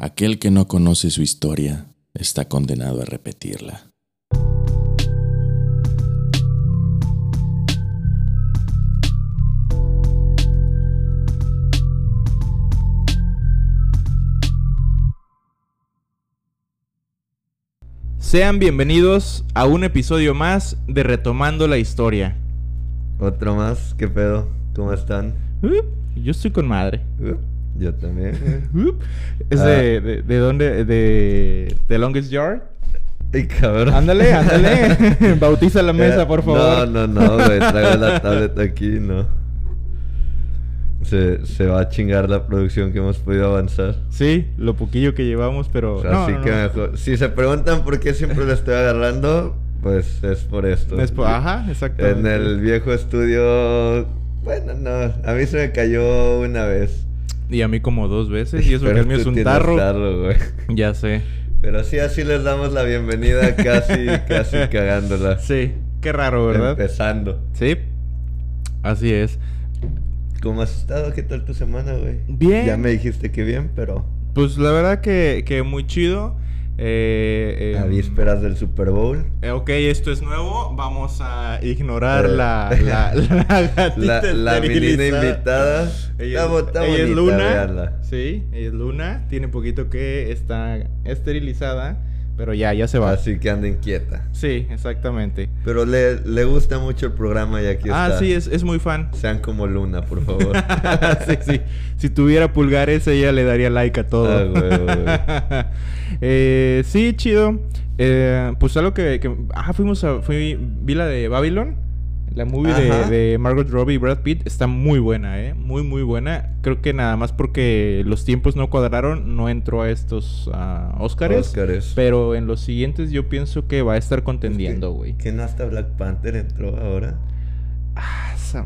Aquel que no conoce su historia está condenado a repetirla. Sean bienvenidos a un episodio más de Retomando la Historia. Otro más, ¿qué pedo? ¿Cómo están? Uh, yo estoy con madre. Uh, yo también. ¿Es Ah. de, de, de dónde? De, de Longest Yard. Ay, cabrón. Ándale, ándale. Bautiza la mesa, Eh, por favor. No, no, no, güey. Traigo la tablet aquí, no. Se, se va a chingar la producción que hemos podido avanzar. Sí, lo poquillo que llevamos, pero. no, Así no, que no. mejor. Si se preguntan por qué siempre lo estoy agarrando, pues es por esto. Ajá, exactamente. En el viejo estudio. Bueno, no. A mí se me cayó una vez. Y a mí como dos veces. Y eso que el mío es un tarro. güey. Ya sé. Pero sí, así les damos la bienvenida, casi, casi cagándola. Sí, qué raro, ¿verdad? Empezando. Sí. Así es. ¿Cómo has estado? ¿Qué tal tu semana, güey? Bien. Ya me dijiste que bien, pero Pues la verdad que, que muy chido. Eh, a em, vísperas del Super Bowl. Eh, ok, esto es nuevo. Vamos a ignorar Eh, la, la, la La, la menina invitada. Ella, Está está ella es bonita, Luna. véanla. Sí, ella es Luna. Tiene poquito que está esterilizada. Pero ya, ya se va. Así que anda inquieta. Sí, exactamente. Pero le, le gusta mucho el programa y aquí ah, está. sí, es, es muy fan. Sean como Luna, por favor. sí, sí. Si tuviera pulgares, ella le daría like a todo. Ah, güey, güey. Eh, sí, chido. Eh, pues algo que, que- Ah, fuimos a... Fui, vi la de Babylon. La movie de, de Margot Robbie y Brad Pitt. Está muy buena, ¿eh? Muy, muy buena. Creo que nada más porque los tiempos no cuadraron, no entró a estos ah, Oscars. Pero en los siguientes yo pienso que va a estar contendiendo, güey. ¿Que no hasta Black Panther entró ahora? Ah, esa.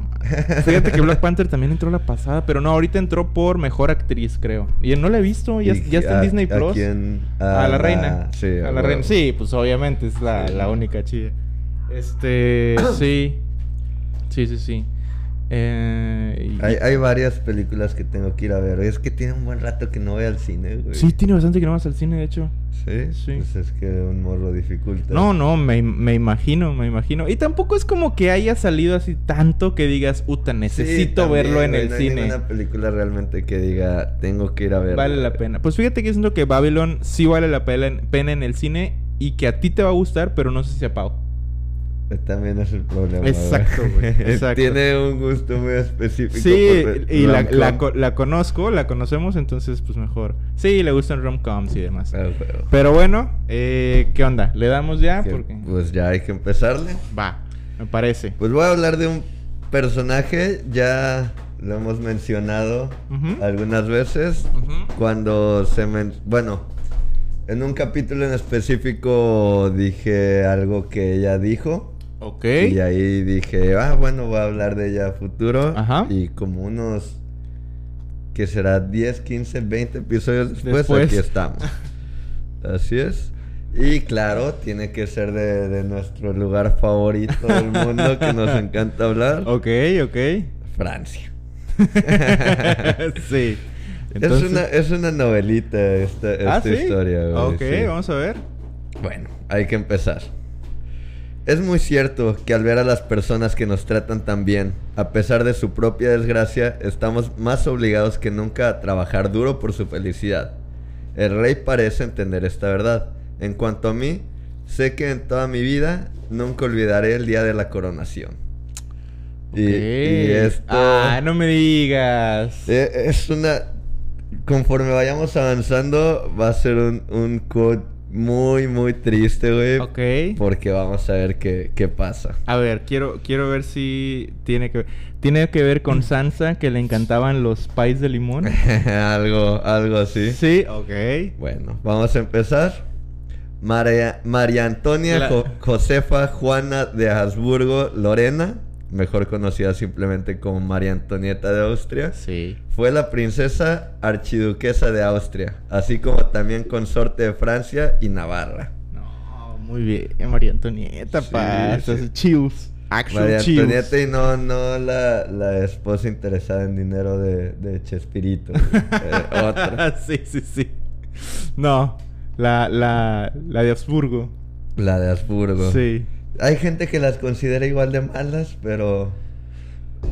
Fíjate que Black Panther también entró la pasada, pero no, ahorita entró por mejor actriz, creo. Y no la he visto, ya, ¿Y ya está en a- Disney a Plus. quién? A, la reina. Sí, a la reina. Sí, pues obviamente es la, la única chida. Este, sí. Sí, sí, sí. Eh, y- Hay, hay varias películas que tengo que ir a ver. Es que tiene un buen rato que no voy al cine, güey. Sí, tiene bastante que no vas al cine, de hecho. ¿Sí? Sí. Pues es que un morro dificulta. No, no, me, me imagino, me imagino. Y tampoco es como que haya salido así tanto que digas, uta, Sí, necesito también, verlo en el no cine. ninguna película realmente que diga, tengo que ir a ver. Vale la pena. Pues fíjate que siento que Babylon sí vale la pena, pena en el cine y que a ti te va a gustar, pero no sé si a Pau. También es el problema. Exacto, güey, exacto. Tiene un gusto muy específico. Sí, y la, la, co- la conozco, la conocemos, entonces pues mejor. Sí, le gustan rom-coms y demás. Ah. Pero bueno, eh, ¿qué onda? ¿Le damos ya? Que, Porque... Pues ya hay que empezarle. Va, me parece. Pues voy a hablar de un personaje, ya lo hemos mencionado algunas veces. Cuando se men... Bueno, en un capítulo en específico dije algo que ella dijo. Ok. Y ahí dije, ah, bueno, voy a hablar de ella a futuro. Ajá. Y como unos, que será 10, 15, 20 episodios después, Después. aquí estamos. Así es. Y claro, tiene que ser de, de nuestro lugar favorito del mundo que nos encanta hablar. Ok, ok. Francia. sí. Es, una, es una novelita esta, esta Ah, ¿sí? historia. güey, Ok, sí. vamos a ver. Bueno, hay que empezar. Es muy cierto que al ver a las personas que nos tratan tan bien, a pesar de su propia desgracia, estamos más obligados que nunca a trabajar duro por su felicidad. El rey parece entender esta verdad. En cuanto a mí, sé que en toda mi vida nunca olvidaré el día de la coronación. Y, esto Ah, no me digas. eh, es una... Conforme vayamos avanzando, va a ser un, un quote muy, muy triste, güey. Ok. Porque vamos a ver qué, qué pasa. A ver, quiero, quiero ver si tiene que ver. Tiene que ver con Sansa, que le encantaban los pies de limón. algo, algo así. Sí, ok. Bueno, vamos a empezar. María, María Antonia La- Jo- Josefa Juana de Habsburgo Lorena, mejor conocida simplemente como María Antonieta de Austria, Sí. fue la princesa archiduquesa de Austria, así como también consorte de Francia y Navarra. No, muy bien, María Antonieta, Sí, pa. sí. Chills. Actual María chills. Antonieta y no, no la, la esposa interesada en dinero de, de Chespirito. eh, otra. sí, sí, sí. No, la, la, la de Habsburgo. La de Habsburgo. Sí. Hay gente que las considera igual de malas, pero...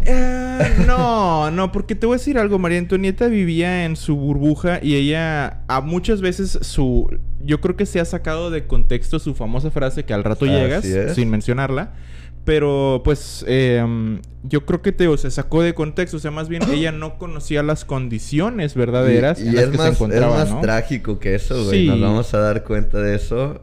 Eh, no, no, porque te voy a decir algo. María Antonieta vivía en su burbuja y ella, a muchas veces, su. Yo creo que se ha sacado de contexto su famosa frase que al rato Así llegas, es. sin mencionarla. Pero, pues, eh, yo creo que te, se sacó de contexto. O sea, más bien ella no conocía las condiciones verdaderas y, y en las es, que más, se encontraba, es más ¿no? trágico que eso, güey. Sí. Nos vamos a dar cuenta de eso.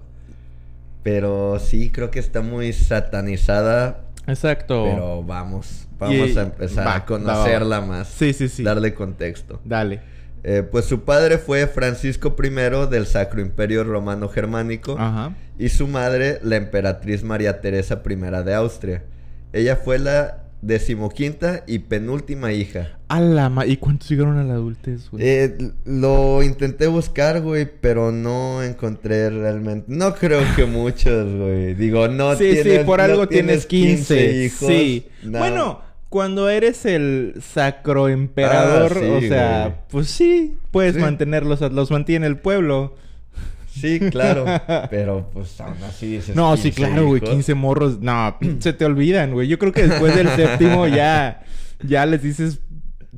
Pero sí, creo que está muy satanizada. Exacto. Pero vamos, vamos Y- a empezar va, a conocerla va, va. más. Sí, sí, sí. Darle contexto. Dale. Eh, pues su padre fue Francisco I del Sacro Imperio Romano Germánico Ajá. y su madre la emperatriz María Teresa I de Austria. Ella fue la decimoquinta y penúltima hija. A la ma- ¿Y cuántos llegaron a la adultez, güey? Eh, lo intenté buscar, güey, pero no encontré realmente. No creo que muchos, güey. Digo, no sí, tienes sí, por no algo tienes 15. hijos. Sí. No. Bueno, cuando eres el sacroemperador, Ah, sí, o sea, güey. pues sí, puedes Sí. mantenerlos, los mantiene el pueblo. Sí, claro. pero pues aún así dices. No, sí, 15 claro, güey, hijos. 15 morros. No, se te olvidan, güey. Yo creo que después del séptimo ya, ya les dices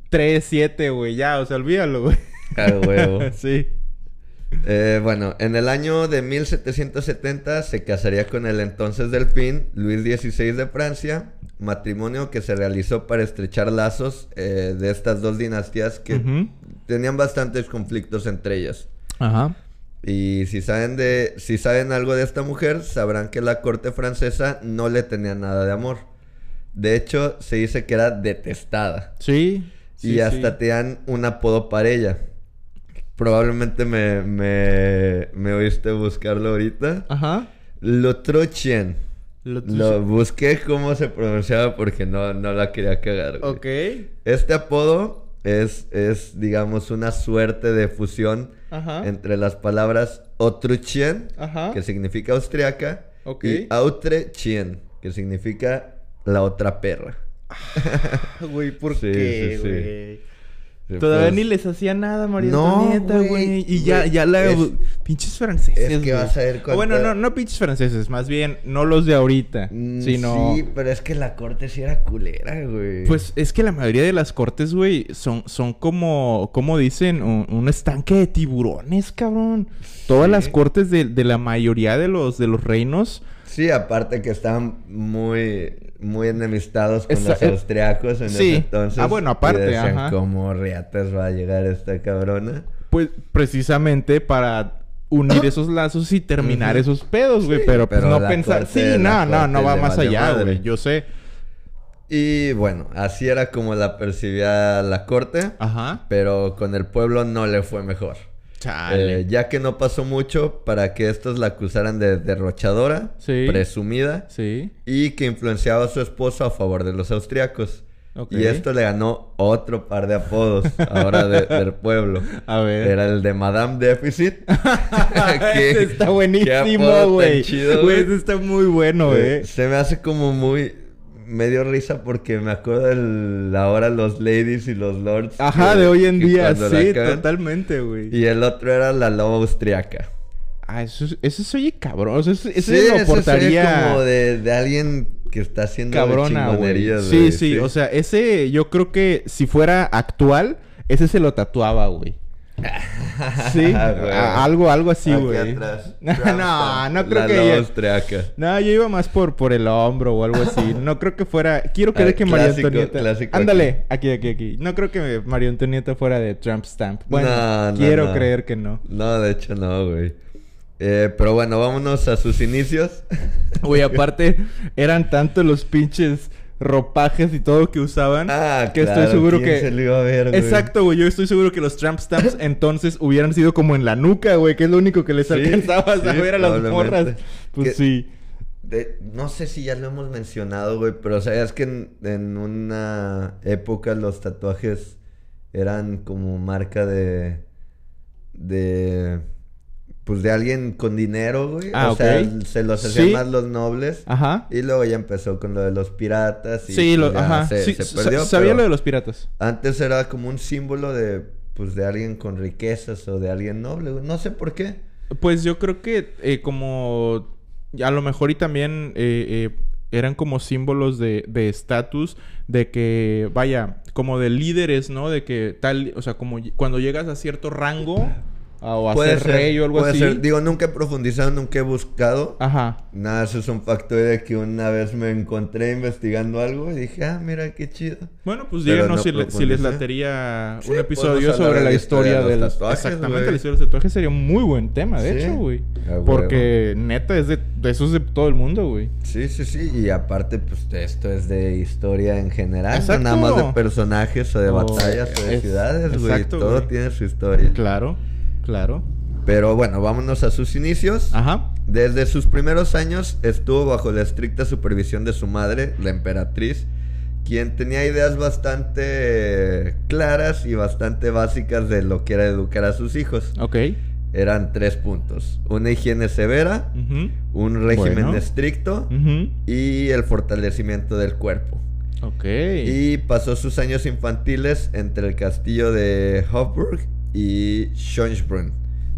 3, 7, güey. Ya, o sea, olvídalo, güey. Huevo. sí. Eh, bueno, en el año de 1770 se casaría con el entonces delfín Luis XVI de Francia, matrimonio que se realizó para estrechar lazos eh, de estas dos dinastías que tenían bastantes conflictos entre ellas. Ajá. Y si saben de, si saben algo de esta mujer, sabrán que la corte francesa no le tenía nada de amor. De hecho, se dice que era detestada. Sí. Sí, y hasta sí. tenían un apodo para ella. Probablemente me, me, me oíste buscarlo ahorita. Ajá. Lotrochien. Lo- busqué cómo se pronunciaba porque no, no la quería cagar. güey. Ok. Este apodo es, es, digamos, una suerte de fusión Ajá. entre las palabras Otruchien, Ajá. que significa austriaca, Ok. y Autrechien, que significa la otra perra. Güey, ¿por Sí, qué, sí, sí. güey? Sí, Todavía pues, ni les hacía nada, María No, Antonieta, güey. Y ya, ya la... es- pinches franceses, es que güey. vas a ver O cuánta- Bueno, no, no pinches franceses. Más bien, no los de ahorita. Mm, sino... Sí, pero es que la corte sí era culera, güey. Pues es que la mayoría de las cortes, güey, son, son como, como dicen, un, un estanque de tiburones, cabrón. Todas las cortes de, de la mayoría de los, de los reinos. Sí, aparte que estaban muy, muy enemistados con Esa- los eh, austriacos en sí. ese entonces. Ah, bueno, aparte, y decían, ajá. ¿Cómo riatas va a llegar esta cabrona? Pues precisamente para unir esos lazos y terminar esos pedos, güey. Sí, pero pues pero no pensar. Sí, no, no, no va más allá, güey. Yo sé. Y bueno, así era como la percibía la corte, Ajá. pero con el pueblo no le fue mejor. Eh, ya que no pasó mucho para que estos la acusaran de derrochadora, Sí. presumida, Sí. y que influenciaba a su esposo a favor de los austriacos. Y esto le ganó otro par de apodos ahora de- del pueblo. A ver. Era el de Madame Deficit. Que- Ese está buenísimo, güey. Güey, güey. ese está muy bueno, Eh, eh. Se me hace como muy... Me dio risa porque me acuerdo de ahora los ladies y los lords. Ajá, que- de hoy en día, sí, totalmente, güey. Y el otro era la loba austriaca. Ah, eso, es- eso se oye cabrón. O sea, ese, ese Sí, lo portaría como de, de alguien que está haciendo cabrona, güey. Sí, sí, o sea, ese yo creo que si fuera actual, ese se lo tatuaba, güey. Sí, Ah, algo, algo así, güey. no, no creo la que austriaca. No, yo iba más por, por el hombro o algo así. No creo que fuera. Quiero creer Ah, que María clásico, Antonieta. clásico Ándale, aquí, aquí, aquí. No creo que María Antonieta fuera de Trump Stamp. Bueno, No, no, quiero no. creer que no. No, de hecho no, güey. Eh, pero bueno, vámonos a sus inicios. Güey, aparte, eran tanto los pinches ropajes y todo que usaban. Ah, que claro, estoy seguro ¿quién que. se lo iba a ver, güey? Exacto, güey. Yo estoy seguro que los Trump Stamps entonces hubieran sido como en la nuca, güey. Que es lo único que les Sí, alcanzaba a sí, ver a las morras. Pues Que- sí. De- no sé si ya lo hemos mencionado, güey, pero sabías que en, en una época los tatuajes eran como marca de. de. Pues de alguien con dinero, güey. Ah, o sea, se los hacían Sí. más los nobles. Ajá. Y luego ya empezó con lo de los piratas. Y Sí, lo, ajá. Se, Sí, se perdió. sabía lo de los piratas. Antes era como un símbolo de. pues de alguien con riquezas o de alguien noble, güey. No sé por qué. Pues yo creo que eh, como a lo mejor y también eh, eh, eran como símbolos de estatus de que vaya como de líderes, ¿no? De que tal, o sea, como cuando llegas a cierto rango a- o a ser rey o algo puede así. ser. Digo, nunca he profundizado, nunca he buscado. Ajá. Nada, eso es un factor de que una vez me encontré investigando algo y dije, ah, mira qué chido. Bueno, pues Pero díganos no si, le- si les latería Sí, un episodio podemos hablar sobre la historia historia de del los tatuajes, exactamente güey. la historia de los tatuajes sería un muy buen tema, de Sí, hecho, güey. Porque neta es de, de esos de todo el mundo, güey. Sí, sí, sí. Y aparte, pues esto es de historia en general. no Exacto. nada más de personajes o de batallas o de es- ciudades, güey. Todo tiene su historia. Claro, claro. Pero bueno, vámonos a sus inicios. Ajá. Desde sus primeros años estuvo bajo la estricta supervisión de su madre, la emperatriz, quien tenía ideas bastante claras y bastante básicas de lo que era educar a sus hijos. Ok. Eran tres puntos. Una higiene severa, un régimen Bueno. estricto y el fortalecimiento del cuerpo. Ok. Y pasó sus años infantiles entre el castillo de Hofburg y Schönbrunn,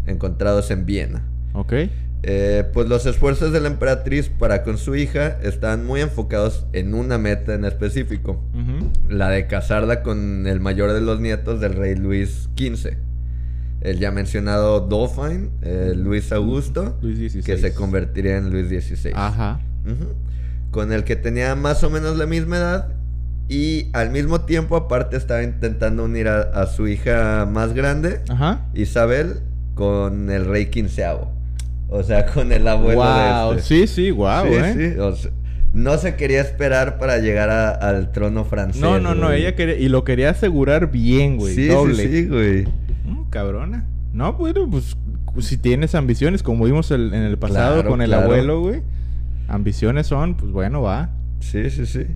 encontrados en Viena. Ok. Eh, pues los esfuerzos de la emperatriz para con su hija estaban muy enfocados en una meta en específico, la de casarla con el mayor de los nietos del rey Luis XV. El ya mencionado Dauphin, eh, Luis Augusto, Luis que se convertiría en Luis XVI. Ajá. Con el que tenía más o menos la misma edad y al mismo tiempo aparte estaba intentando unir a, a su hija más grande, Ajá. Isabel, con el rey quinceavo. O sea, con el abuelo wow. de este. Sí, sí, wow, Sí, eh. sí, o sea, no se quería esperar para llegar a- al trono francés. No, no, no, ella quería y lo quería asegurar bien, güey, Sí, doble. sí, sí, güey. Mm, cabrona. No, bueno, pues si tienes ambiciones, como vimos el- en el pasado Claro, con el claro. abuelo, güey. Ambiciones son, pues bueno, va. Sí, sí, sí.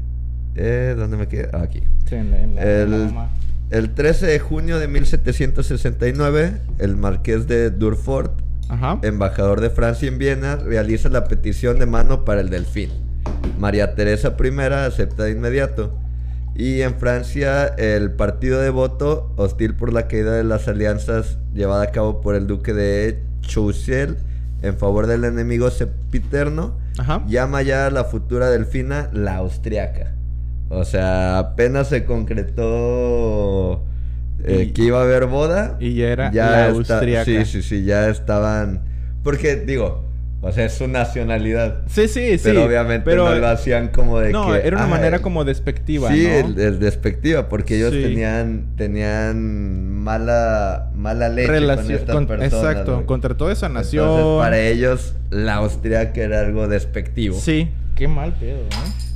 Eh, ¿Dónde me quedé? Ah, aquí. Sí, en la- en la- en la El, mamá. el 13 de junio de 1769, el marqués de Durfort Ajá. embajador de Francia en Viena, realiza la petición de mano para el delfín. María Teresa I acepta de inmediato. Y en Francia, el partido de voto, hostil por la caída de las alianzas llevada a cabo por el duque de Choiseul en favor del enemigo sepiterno, Ajá. llama ya a la futura delfina la austriaca. O sea, apenas se concretó eh, Y- que iba a haber boda. y ya era la está- austriaca. Sí, sí, sí, ya estaban. Porque, digo, o sea, es su nacionalidad. Sí, sí, sí. pero obviamente pero- no lo hacían como de No, que. era una manera como despectiva, Sí, ¿no? despectiva, porque ellos Sí. tenían tenían mala mala leche con estas con- personas. exacto, güey. contra toda esa nación. Entonces, para ellos, la austriaca era algo despectivo. Sí, qué mal pedo, ¿no? Eh,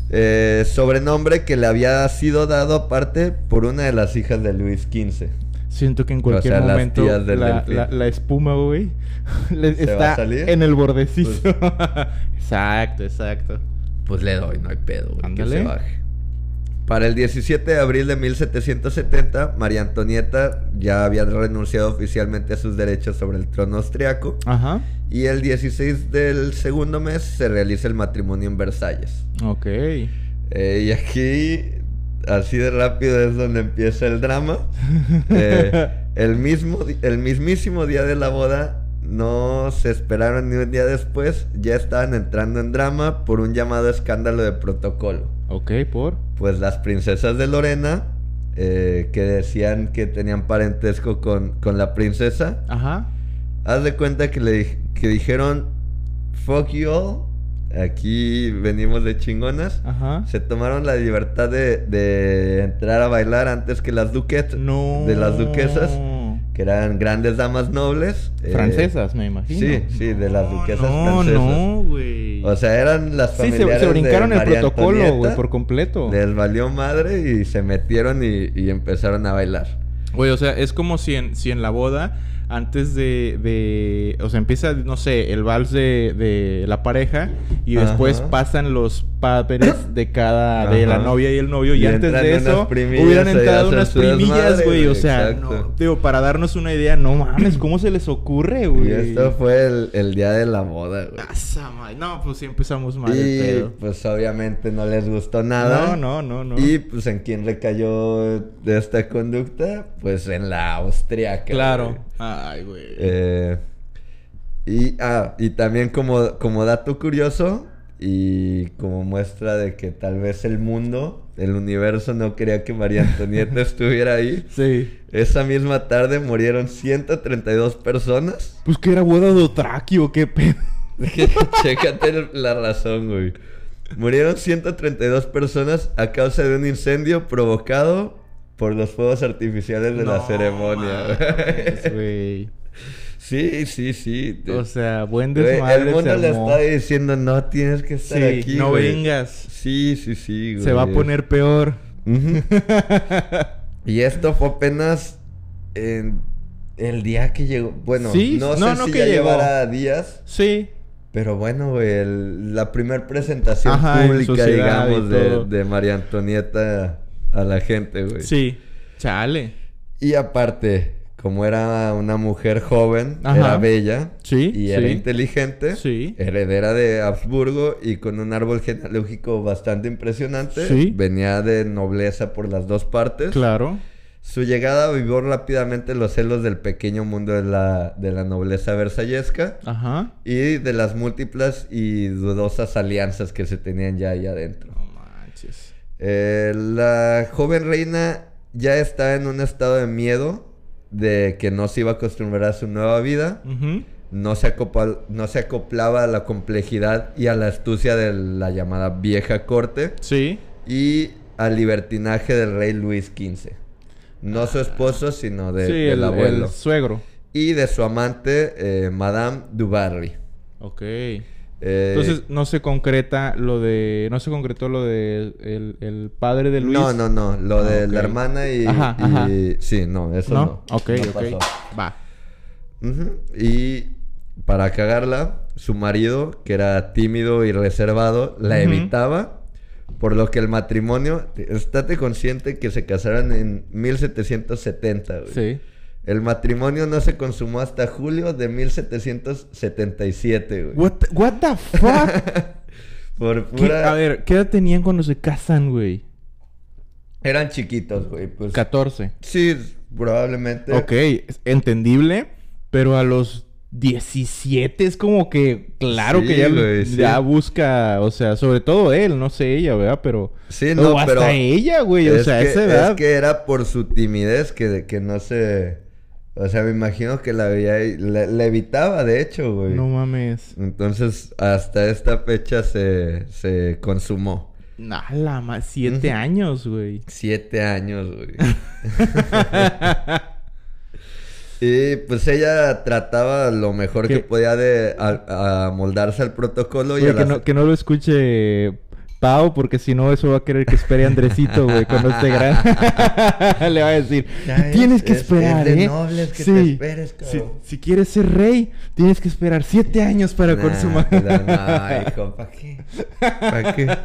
sobrenombre que le había sido dado aparte por una de las hijas de Luis XV. Siento que en cualquier sea, las momento tías la, delfín. la- la espuma, güey, le- ¿Se va a está salir? en el bordecito. exacto, exacto. Pues le doy, no hay pedo, güey, que se baje. Para el 17 de abril de 1770, María Antonieta ya había renunciado oficialmente a sus derechos sobre el trono austriaco. Ajá. Y el 16 del segundo mes se realiza el matrimonio en Versalles. Ok. Eh, y aquí, así de rápido es donde empieza el drama. Eh, el, mismo, el mismísimo día de la boda, no se esperaron ni un día después, ya estaban entrando en drama por un llamado escándalo de protocolo. Ok, por. Pues las princesas de Lorena, eh, que decían que tenían parentesco con, con la princesa, Ajá. haz de cuenta que le que dijeron, fuck you all, aquí venimos de chingonas. Ajá. Se tomaron la libertad de, de entrar a bailar antes que las duquesas. No. De las duquesas, que eran grandes damas nobles. eh, Francesas, me imagino. sí, sí, de las duquesas no, francesas. No, güey. O sea, eran las sí, se, familiares se brincaron de el María protocolo, güey, por completo. Les valió madre y se metieron y, y empezaron a bailar. Güey, o sea, es como si en, si en la boda antes de, de, o sea, empieza, no sé, el vals de, de la pareja y después Ajá. pasan los padres de cada, de la novia y el novio y, Y antes de eso hubieran entrado unas primillas, güey, o sea, no, digo, para darnos una idea, no mames, ¿cómo se les ocurre, güey? Y esto fue el, el día de la boda, güey. Madre. No, pues sí empezamos mal el Y pedo. pues obviamente no les gustó nada. No, no, no, no. Y pues en quién recayó de esta conducta, pues en la austriaca. Claro. Ay, güey. Eh, y, ah, y también como, como dato curioso y como muestra de que tal vez el mundo, el universo no quería que María Antonieta estuviera ahí. Sí. Esa misma tarde murieron 132 personas. Pues que era boda de Otraki o qué pedo. Chécate la razón, güey. Murieron 132 personas a causa de un incendio provocado por los fuegos artificiales de la ceremonia. güey. sí, sí, sí. O sea, buen desmadre el mundo le está diciendo, no tienes que estar Sí, aquí. no güey". vengas. Sí, sí, sí, güey. Se va a poner peor. Y esto fue apenas en el día que llegó. Bueno, Sí, no, no, sé no si que ya llegó. llevará días. Sí. Pero bueno, güey, el- la primera presentación Ajá, pública, digamos, de María Antonieta a la gente, güey. Sí. Chale. Y aparte, como era una mujer joven, Ajá. era bella Sí, y era sí. inteligente, Sí. heredera de Habsburgo y con un árbol genealógico bastante impresionante, venía de nobleza por las dos partes. Claro. Su llegada avivó rápidamente los celos del pequeño mundo de la, de la nobleza versallesca Ajá. y de las múltiples y dudosas alianzas que se tenían ya ahí adentro. No manches. Eh, la joven reina ya está en un estado de miedo de que no se iba a acostumbrar a su nueva vida, no se, acopla- no se acoplaba a la complejidad y a la astucia de la llamada vieja corte Sí. y al libertinaje del rey Luis XV. No su esposo, sino de- sí, del el, abuelo. el suegro. Y de su amante, eh, Madame du Barry. Ok. Eh, Entonces no se concreta lo de... No se concretó lo de el, el padre de Luis. No, no, no. Lo Ah, de la hermana y, Ajá, y- ajá. Sí, no, eso no. ¿No? Ok, No ok. pasó. Va. Y para cagarla, su marido, que era tímido y reservado, la evitaba. Por lo que el matrimonio, estate consciente que se casaron en 1770, güey. Sí. El matrimonio no se consumó hasta julio de 1777, güey. What the, what the fuck? Por ¿Qué- pura... A ver, ¿qué edad tenían cuando se casan, güey? Eran chiquitos, güey. Pues... 14. Sí, probablemente. Ok, entendible, pero a los 17 es como que, claro Sí, que ya, güey, sí. ya busca, o sea, sobre todo él, no sé ella, ¿verdad? Pero... Sí, no, o hasta pero... ella, güey, o sea, que, esa edad... Es que era por su timidez que, que no se... O sea, me imagino que la veía y la, la evitaba, de hecho, güey. No mames. Entonces, hasta esta fecha se, se consumó. Nada más, siete años, güey. Siete años, güey. y pues ella trataba lo mejor ¿Qué? que podía de a- amoldarse al protocolo y a que, las- no, que no lo escuche Pau, porque si no, eso va a querer que espere Andresito, güey, cuando esté grande. Le va a decir, Ya tienes es- que es- esperar, es de ¿eh? nobles que te esperes, si, cabrón". si quieres ser rey, tienes que esperar siete años para Nah, consumar. No, hijo, ¿para qué? ¿Para qué?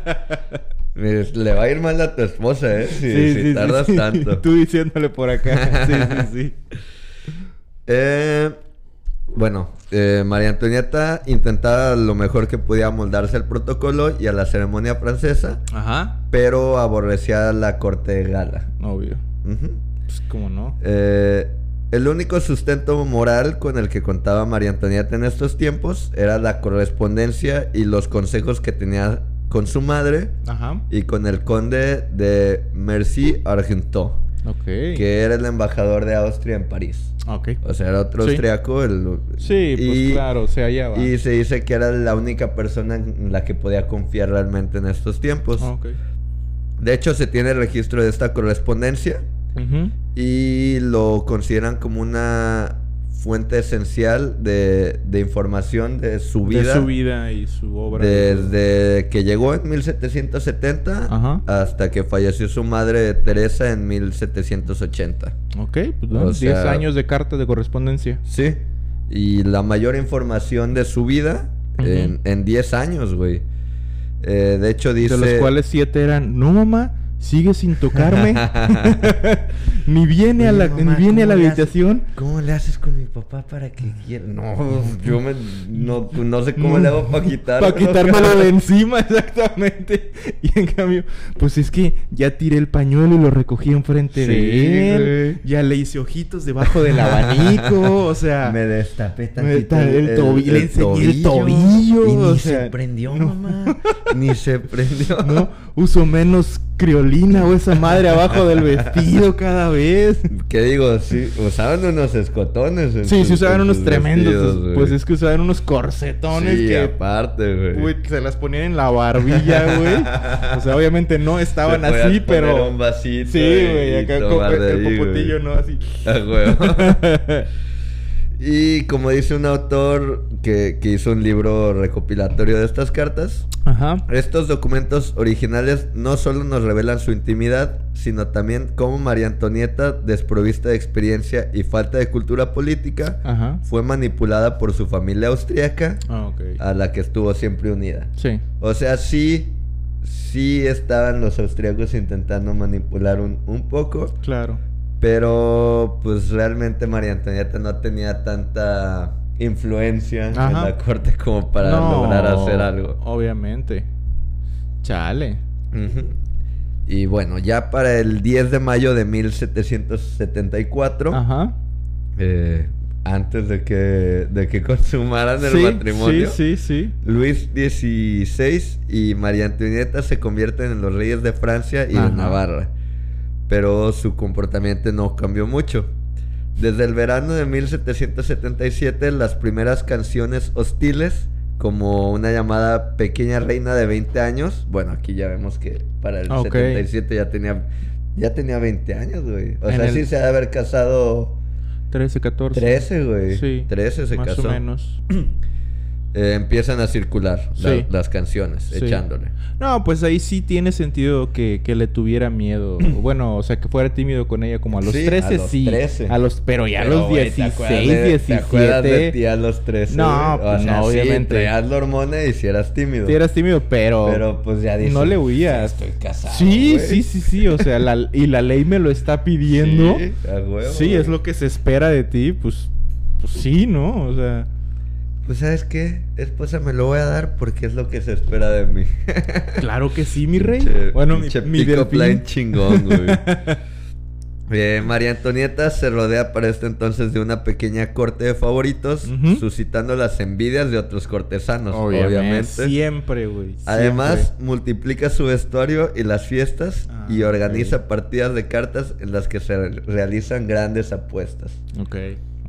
Le va a ir mal a tu esposa, ¿eh? Si, si tardas sí. tanto. Tú diciéndole por acá. Sí, sí, sí. Eh, bueno, eh, María Antonieta intentaba lo mejor que podía moldarse al protocolo y a la ceremonia francesa, Ajá. pero aborrecía la corte gala. Obvio. Pues, ¿cómo no? Eh, el único sustento moral con el que contaba María Antonieta en estos tiempos era la correspondencia y los consejos que tenía con su madre Ajá. y con el conde de Mercy Argentot, Que era el embajador de Austria en París. Ok. O sea, era otro Sí. austriaco. El, Sí, pues y- claro, o sea, ya va. Y se dice que era la única persona en la que podía confiar realmente en estos tiempos. Ah, Ok. De hecho, se tiene registro de esta correspondencia Ujú. y lo consideran como una fuente esencial de, de información de su vida. De su vida y su obra. Desde que llegó en 1770 Ajá. hasta que falleció su madre Teresa en 1780. Ok, pues ¿no? O 10 sea- años de carta de correspondencia. Sí. Y la mayor información de su vida Ujú. en, en 10 años, güey. Eh, de hecho, dice. De los cuales 7 eran, no mamá, sigue sin tocarme. ni viene a la, mamá, ni viene a la ¿cómo le haces- habitación. ¿Cómo le haces con mi papá para que quiera? No, yo me, no, no sé cómo le hago para quitarlo. Para quitármelo de encima, exactamente. Y en cambio, pues es que ya tiré el pañuelo y lo recogí enfrente Sí, de él. güey. Ya le hice ojitos debajo del abanico. O sea, Me destapé Me tantito ta- el tobi- le enseñé el tobillo, Y ni o se prendió, no. mamá. Ni se prendió. ¿no? Uso menos criolina o esa madre abajo del vestido cada vez. ¿Qué digo? Sí, usaban unos escotones. Sí, sus- sí usaban unos tremendos. vestidos, güey. pues es que usaban unos corsetones Sí, que aparte, güey. Uy, se las ponían en la barbilla, güey. O sea, obviamente no estaban así, pero. un vasito sí, güey, acá con el popotillo, güey. ¿no? Así. A huevo. y como dice un autor que, que hizo un libro recopilatorio de estas cartas, Ajá. estos documentos originales no solo nos revelan su intimidad, sino también cómo María Antonieta, desprovista de experiencia y falta de cultura política, Ajá. fue manipulada por su familia austríaca, Ah, ok. a la que estuvo siempre unida. Sí. O sea, sí, sí estaban los austríacos intentando manipular un, un poco, Claro. pero pues realmente María Antonieta no tenía tanta influencia en la corte como para No, lograr hacer algo. Obviamente. Chale. Y bueno, ya para el 10 de mayo de 1774, Ajá. eh, antes de que, de que consumaran el matrimonio, Sí, sí, sí. Luis XVI y María Antonieta se convierten en los reyes de Francia y Ajá. de Navarra. Pero su comportamiento no cambió mucho. Desde el verano de 1777, las primeras canciones hostiles, como una llamada Pequeña Reina de 20 años, bueno, aquí ya vemos que para el Ok. 77 ya tenía, ya tenía 20 años, güey. O En sea, el- sí se ha de haber casado 13, 14. 13, güey. Sí. 13 se más casó. o menos. Eh, empiezan a circular la- Sí. las canciones, Sí. echándole. No, pues ahí sí tiene sentido que, que le tuviera miedo. Bueno, o sea, que fuera tímido con ella como a los Sí, 13, a los sí. 13. A los, pero ya a Pero, los güey, 16, ¿te acuerdas de- 17. ¿Te de ti a los 13? No, güey? pues no, sí, obviamente. traías la hormona y si eras tímido. Sí eras tímido, pero... Pero pues ya dices... no le huías. "Sí, Estoy casado, Sí, güey". sí, sí, sí. O sea, la- y la ley me lo está pidiendo. Sí, a huevo, Sí, es lo que se espera de ti. Pues, pues sí, ¿no? O sea... Pues ¿sabes qué? Esposa, me lo voy a dar porque es lo que se espera de mí. Claro que sí, mi rey. Bueno, mi, mi line chingón, güey. Eh, María Antonieta se rodea para este entonces de una pequeña corte de favoritos, suscitando las envidias de otros cortesanos, obviamente. Obviamente. Siempre, güey. Además, siempre. multiplica su vestuario y las fiestas Ah, y organiza partidas de cartas en las que se re- realizan grandes apuestas. Ok,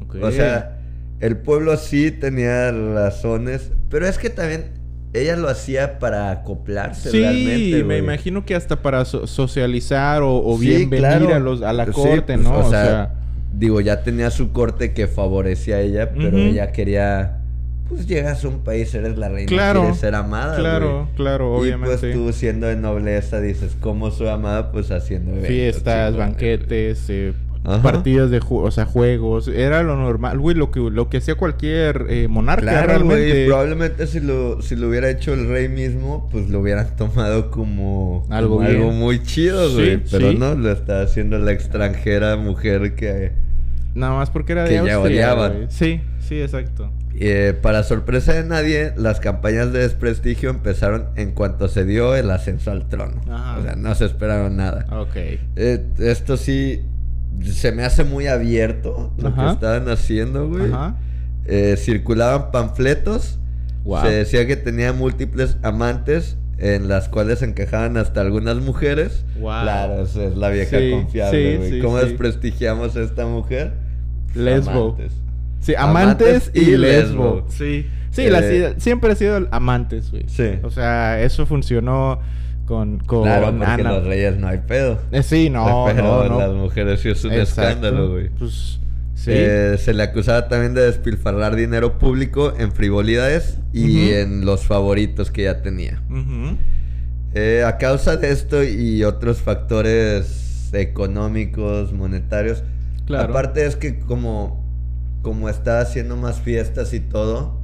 ok. O sea, el pueblo sí tenía razones, pero es que también ella lo hacía para acoplarse Sí, realmente. me güey. imagino que hasta para so- socializar o, o Sí, bien venir claro. a, los, a la Sí, corte, pues, ¿no? O sea, digo, ya tenía su corte que favorecía a ella, pero ella quería, pues llegas a un país, eres la reina, Claro, quieres ser amada. claro, claro, Y obviamente. pues tú siendo de nobleza dices, ¿cómo soy amada? Pues haciendo eventos, Fiestas, banquetes, eh, Ajá. partidas de o sea, juegos. Era lo normal, güey, lo que, lo que hacía cualquier eh, monarca Claro, güey, realmente. probablemente si lo, si lo hubiera hecho el rey mismo, pues lo hubieran tomado como Algo como algo muy chido, Sí, güey. Pero sí. no, lo está haciendo la extranjera mujer que... Nada más porque era de Que ya Austria, odiaban. güey. Sí, sí, exacto. Eh, para sorpresa de nadie, las campañas de desprestigio empezaron en cuanto se dio el ascenso al trono. Ajá. O sea, no se esperaron nada. Ok. Eh, esto sí se me hace muy abierto lo Ajá. que estaban haciendo, güey. Ajá. Eh, circulaban panfletos. Wow. Se decía que tenía múltiples amantes en las cuales encajaban hasta algunas mujeres. Wow. Claro, esa es la vieja Sí, confiable, sí, güey. sí, ¿Cómo sí. desprestigiamos a esta mujer? Lesbo. Amantes. Sí, amantes, Amantes y, y lesbo. lesbo. Sí. Sí, Eh, la- siempre ha sido amantes, güey. Sí. O sea, eso funcionó con, con Claro, porque Ana. los reyes no hay pedo. Eh, sí, no, Pero no, no. las mujeres sí es un Exacto. escándalo, güey. Pues Sí. Eh, se le acusaba también de despilfarrar dinero público en frivolidades y en los favoritos que ya tenía. Eh, a causa de esto y otros factores económicos, monetarios, Claro. aparte es que como, como está haciendo más fiestas y todo,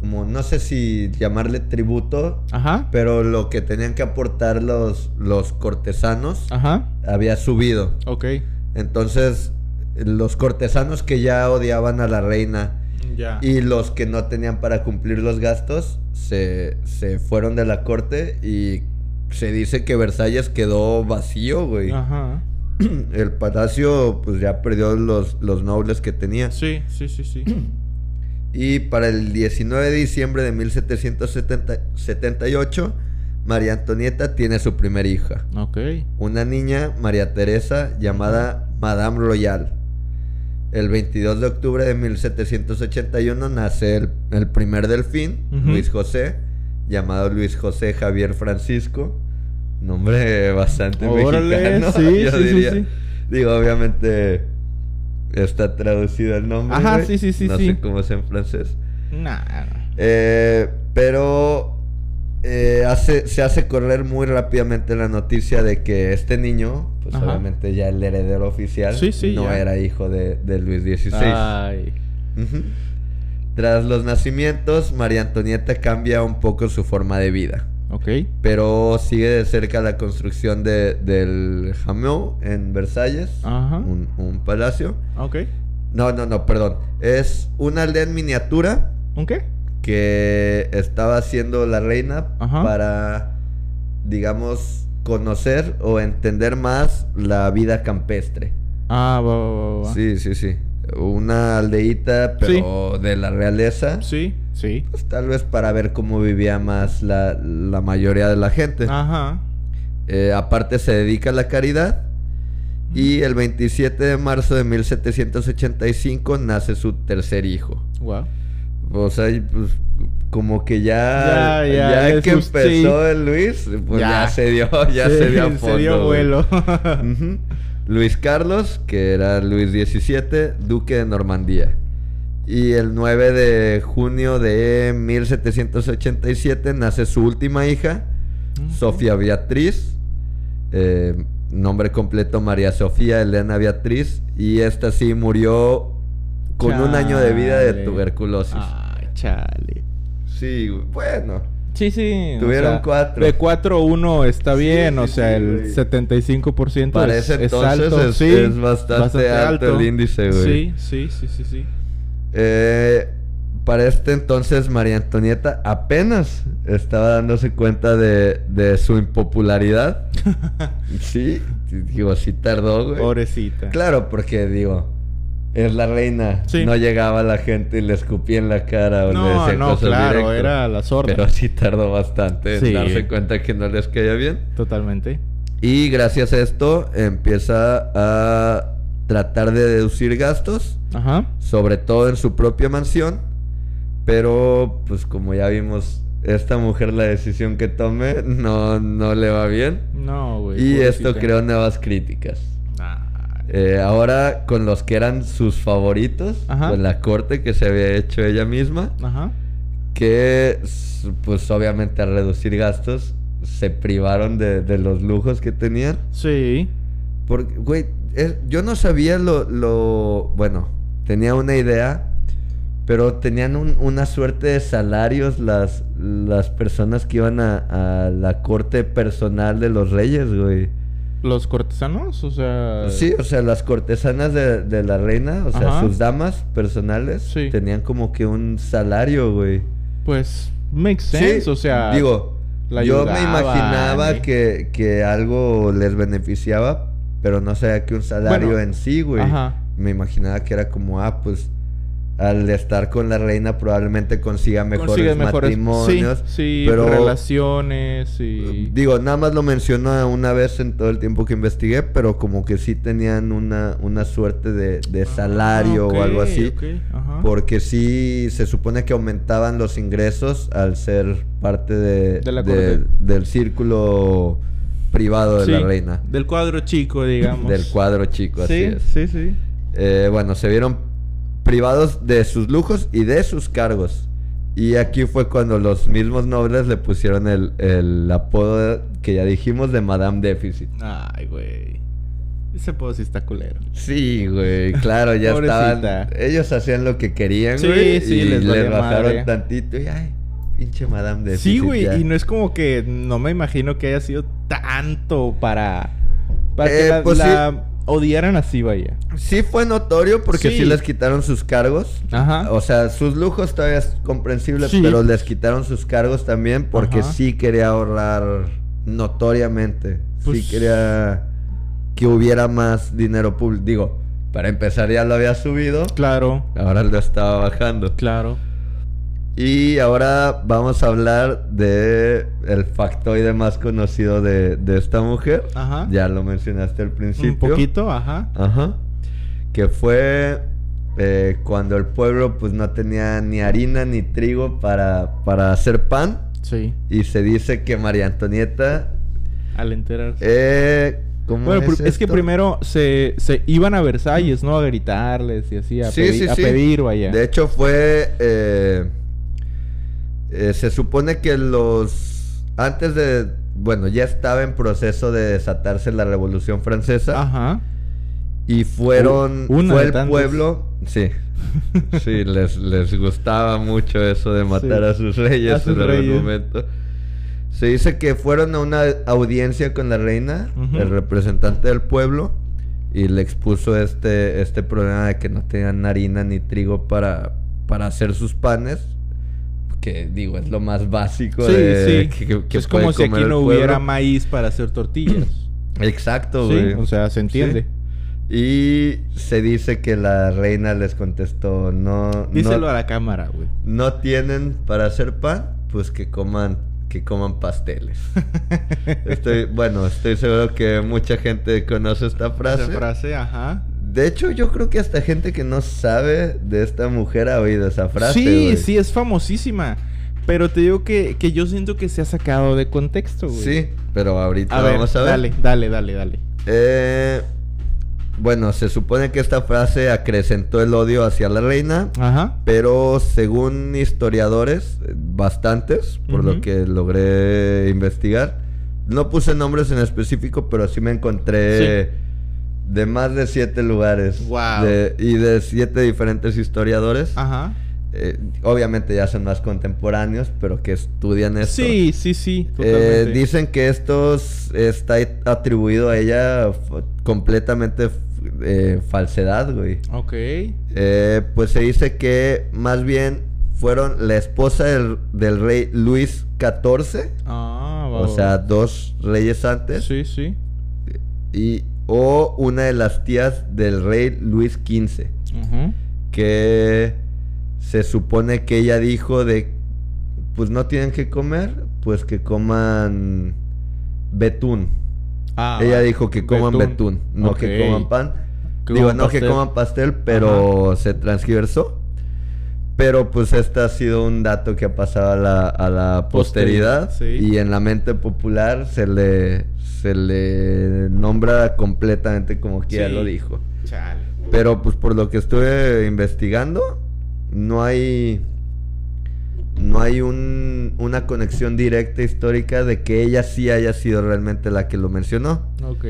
como no sé si llamarle tributo, Ajá. pero lo que tenían que aportar los, los cortesanos Ajá. había subido. Ok. Entonces, los cortesanos que ya odiaban a la reina Ya. y los que no tenían para cumplir los gastos se, se fueron de la corte y se dice que Versalles quedó vacío, güey. Ajá. El palacio pues ya perdió los, los nobles que tenía. Sí, sí, sí, sí. Y para el 19 de diciembre de 1778, María Antonieta tiene su primera hija. ok. Una niña, María Teresa, llamada Madame Royal. El 22 de octubre de 1781 nace el, el primer delfín. Luis José, llamado Luis José Javier Francisco. Nombre bastante Órale, mexicano, sí, yo sí, sí, diría. sí. Digo, obviamente está traducido el nombre. Ajá, güey. sí, sí, sí, No sí. sé cómo es en francés. Nah. Eh, pero eh, hace, se hace correr muy rápidamente la noticia de que este niño, pues Ajá. obviamente ya el heredero oficial, Sí, sí, no ya. era hijo de, de Luis XVI. Ay. Tras los nacimientos, María Antonieta cambia un poco su forma de vida. Ok. Pero sigue de cerca la construcción de- del Hameau en Versalles, Ajá. un, un palacio. Ok. No, no, no, perdón. Es una aldea en miniatura ¿Un qué? que estaba haciendo la reina Ajá. para, digamos, conocer o entender más la vida campestre. Ah, va, va, va, va. Sí, sí, sí. Una aldeíta, pero de la realeza. Sí, sí. Pues tal vez para ver cómo vivía más la, la mayoría de la gente. Ajá. Eh, aparte se dedica a la caridad. Y el 27 de marzo de 1785 nace su tercer hijo. Wow. O sea, pues como que ya, Ya, ya, ya, que empezó sí. el Luis, pues ya, Ya. se dio, ya Sí, se dio a fondo. Se dio vuelo. Ujú. Luis Carlos, que era Luis XVII, duque de Normandía. Y el 9 de junio de 1787 nace su última hija, Sofía Beatriz. eh, nombre completo María Sofía Elena Beatriz. Y esta sí murió con un año de vida de tuberculosis. Ay, chale. Sí, bueno. Sí, sí. o Tuvieron sea, cuatro. De 4-1 está Sí, bien, sí, o sea, sí, el güey. 75% Para es, ese es entonces alto. es- sí, es bastante alto el índice, güey. Sí, sí, sí, sí, sí. Eh, para este entonces María Antonieta apenas estaba dándose cuenta de, de su impopularidad. sí, digo, sí tardó, güey. Pobrecita. Claro, porque digo, es la reina. Sí. No llegaba la gente y le escupía en la cara o le No, decía no, cosas claro, era la sorda. Pero sí tardó bastante en darse cuenta que no les caía bien. Totalmente. Y gracias a esto empieza a tratar de deducir gastos Ajá. sobre todo en su propia mansión. Pero, pues como ya vimos, esta mujer la decisión que tome no, no le va bien. No, güey. Y esto creó nuevas críticas. Eh, ahora con los que eran sus favoritos, Ajá. con la corte que se había hecho ella misma, Ajá. que pues obviamente al reducir gastos se privaron de, de los lujos que tenían. Sí. Porque, güey, es- yo no sabía lo, lo... Bueno, tenía una idea, pero tenían un- una suerte de salarios las, las personas que iban a, a la corte personal de los reyes, güey. ¿Los cortesanos? O sea. Sí, o sea, las cortesanas de, de la reina, o sea, Ajá. sus damas personales, Sí. tenían como que un salario, güey. Pues. Makes sense. Sí, o sea. digo, la yo me imaginaba eh. que, que algo les beneficiaba, pero no sabía que un salario Bueno, en sí, güey. ajá. Me imaginaba que era como, ah, pues al estar con la reina probablemente consiga mejores matrimonios. sí, sí, pero relaciones y digo, nada más lo menciono una vez en todo el tiempo que investigué, pero como que sí tenían una, una suerte de, de salario Ah, o algo así. Porque sí se supone que aumentaban los ingresos al ser parte de, De la de- corte. del círculo privado de Sí, la reina. del cuadro chico, digamos. Del cuadro chico, así Sí, es. sí, sí. eh, bueno, se vieron privados de sus lujos y de sus cargos. Y aquí fue cuando los mismos nobles le pusieron el, el apodo que ya dijimos de Madame Déficit. Ay, güey. Ese apodo sí está culero. Sí, güey, claro, ya estaban. Ellos hacían lo que querían, Sí, güey. sí, y les les, bajaron madre. tantito y ay, pinche Madame Déficit. Sí, güey, ya. y no es como que no me imagino que haya sido tanto para, para Eh, que la, pues sí. Odiaran así, vaya. Sí fue notorio porque sí. Sí. les quitaron sus cargos. Ajá. O sea, sus lujos todavía es comprensible, Sí. pero les quitaron sus cargos también porque Ajá. sí quería ahorrar notoriamente. Pues- Sí quería que hubiera más dinero público. Digo, para empezar ya lo había subido, Claro, ahora lo estaba bajando. claro. Y ahora vamos a hablar de el factoide más conocido de, de esta mujer. Ajá. Ya lo mencionaste al principio. Un poquito, ajá. Ajá. Que fue eh, cuando el pueblo pues no tenía ni harina ni trigo para, para hacer pan. Sí. Y se dice que María Antonieta... Al enterarse. Eh, ¿Cómo bueno, es, que primero se, se iban a Versalles, ¿no? A gritarles y así, a, Sí, pedi- sí, a sí. pedir, vaya. De hecho fue... eh, eh, se supone que los... Antes de... Bueno, ya estaba en proceso de desatarse la Revolución Francesa. Ajá. Y fueron... Fue el pueblo... Sí. Sí, les, les gustaba mucho eso de matar Sí. a sus reyes A sus en algún momento. Se dice que fueron a una audiencia con la reina, el representante del pueblo, y le expuso este, este problema de que no tenían harina ni trigo para, para hacer sus panes. Que digo, es lo más básico Sí, de sí. que, que- que es como si aquí no hubiera maíz para hacer tortillas. Exacto, sí, güey. o sea, se entiende. Y se dice que la reina les contestó, no, Díselo no, a la cámara, güey. no tienen para hacer pan, pues que coman, que coman pasteles. estoy, bueno, estoy seguro que mucha gente conoce esta frase. Esa frase, ajá. De hecho, yo creo que hasta gente que no sabe de esta mujer ha oído esa frase. sí, sí, es famosísima. Pero te digo que, que yo siento que se ha sacado de contexto, güey. Sí, pero ahorita A ver, vamos a ver. dale, dale, dale, dale. Eh, bueno, se supone que esta frase acrecentó el odio hacia la reina. Ajá. Pero según historiadores, bastantes, por lo que logré investigar, no puse nombres en específico, pero sí me encontré de más de siete lugares. De- y de siete diferentes historiadores. Ajá. Eh, obviamente ya son más contemporáneos, pero que estudian esto. Sí, sí, sí. Eh, dicen que esto está atribuido a ella completamente eh, falsedad, güey. Ok. Eh, pues se dice que más bien fueron la esposa del, del rey Luis XIV, Ah, va, o sea, dos reyes antes, Sí, sí. y, o una de las tías del rey Luis XV, que se supone que ella dijo de, pues no tienen que comer, pues que coman betún. Ah, ella dijo que coman betún, no que coman pan. Digo, no que coman pastel, pero se transgiversó. Pero pues este ha sido un dato que ha pasado a la, a la posteridad. Posteridad, sí. Y en la mente popular se le, se le nombra completamente como que Sí. lo dijo. Chale. Pero pues por lo que estuve investigando, no hay. No hay un- una conexión directa histórica de que ella sí haya sido realmente la que lo mencionó. Ok.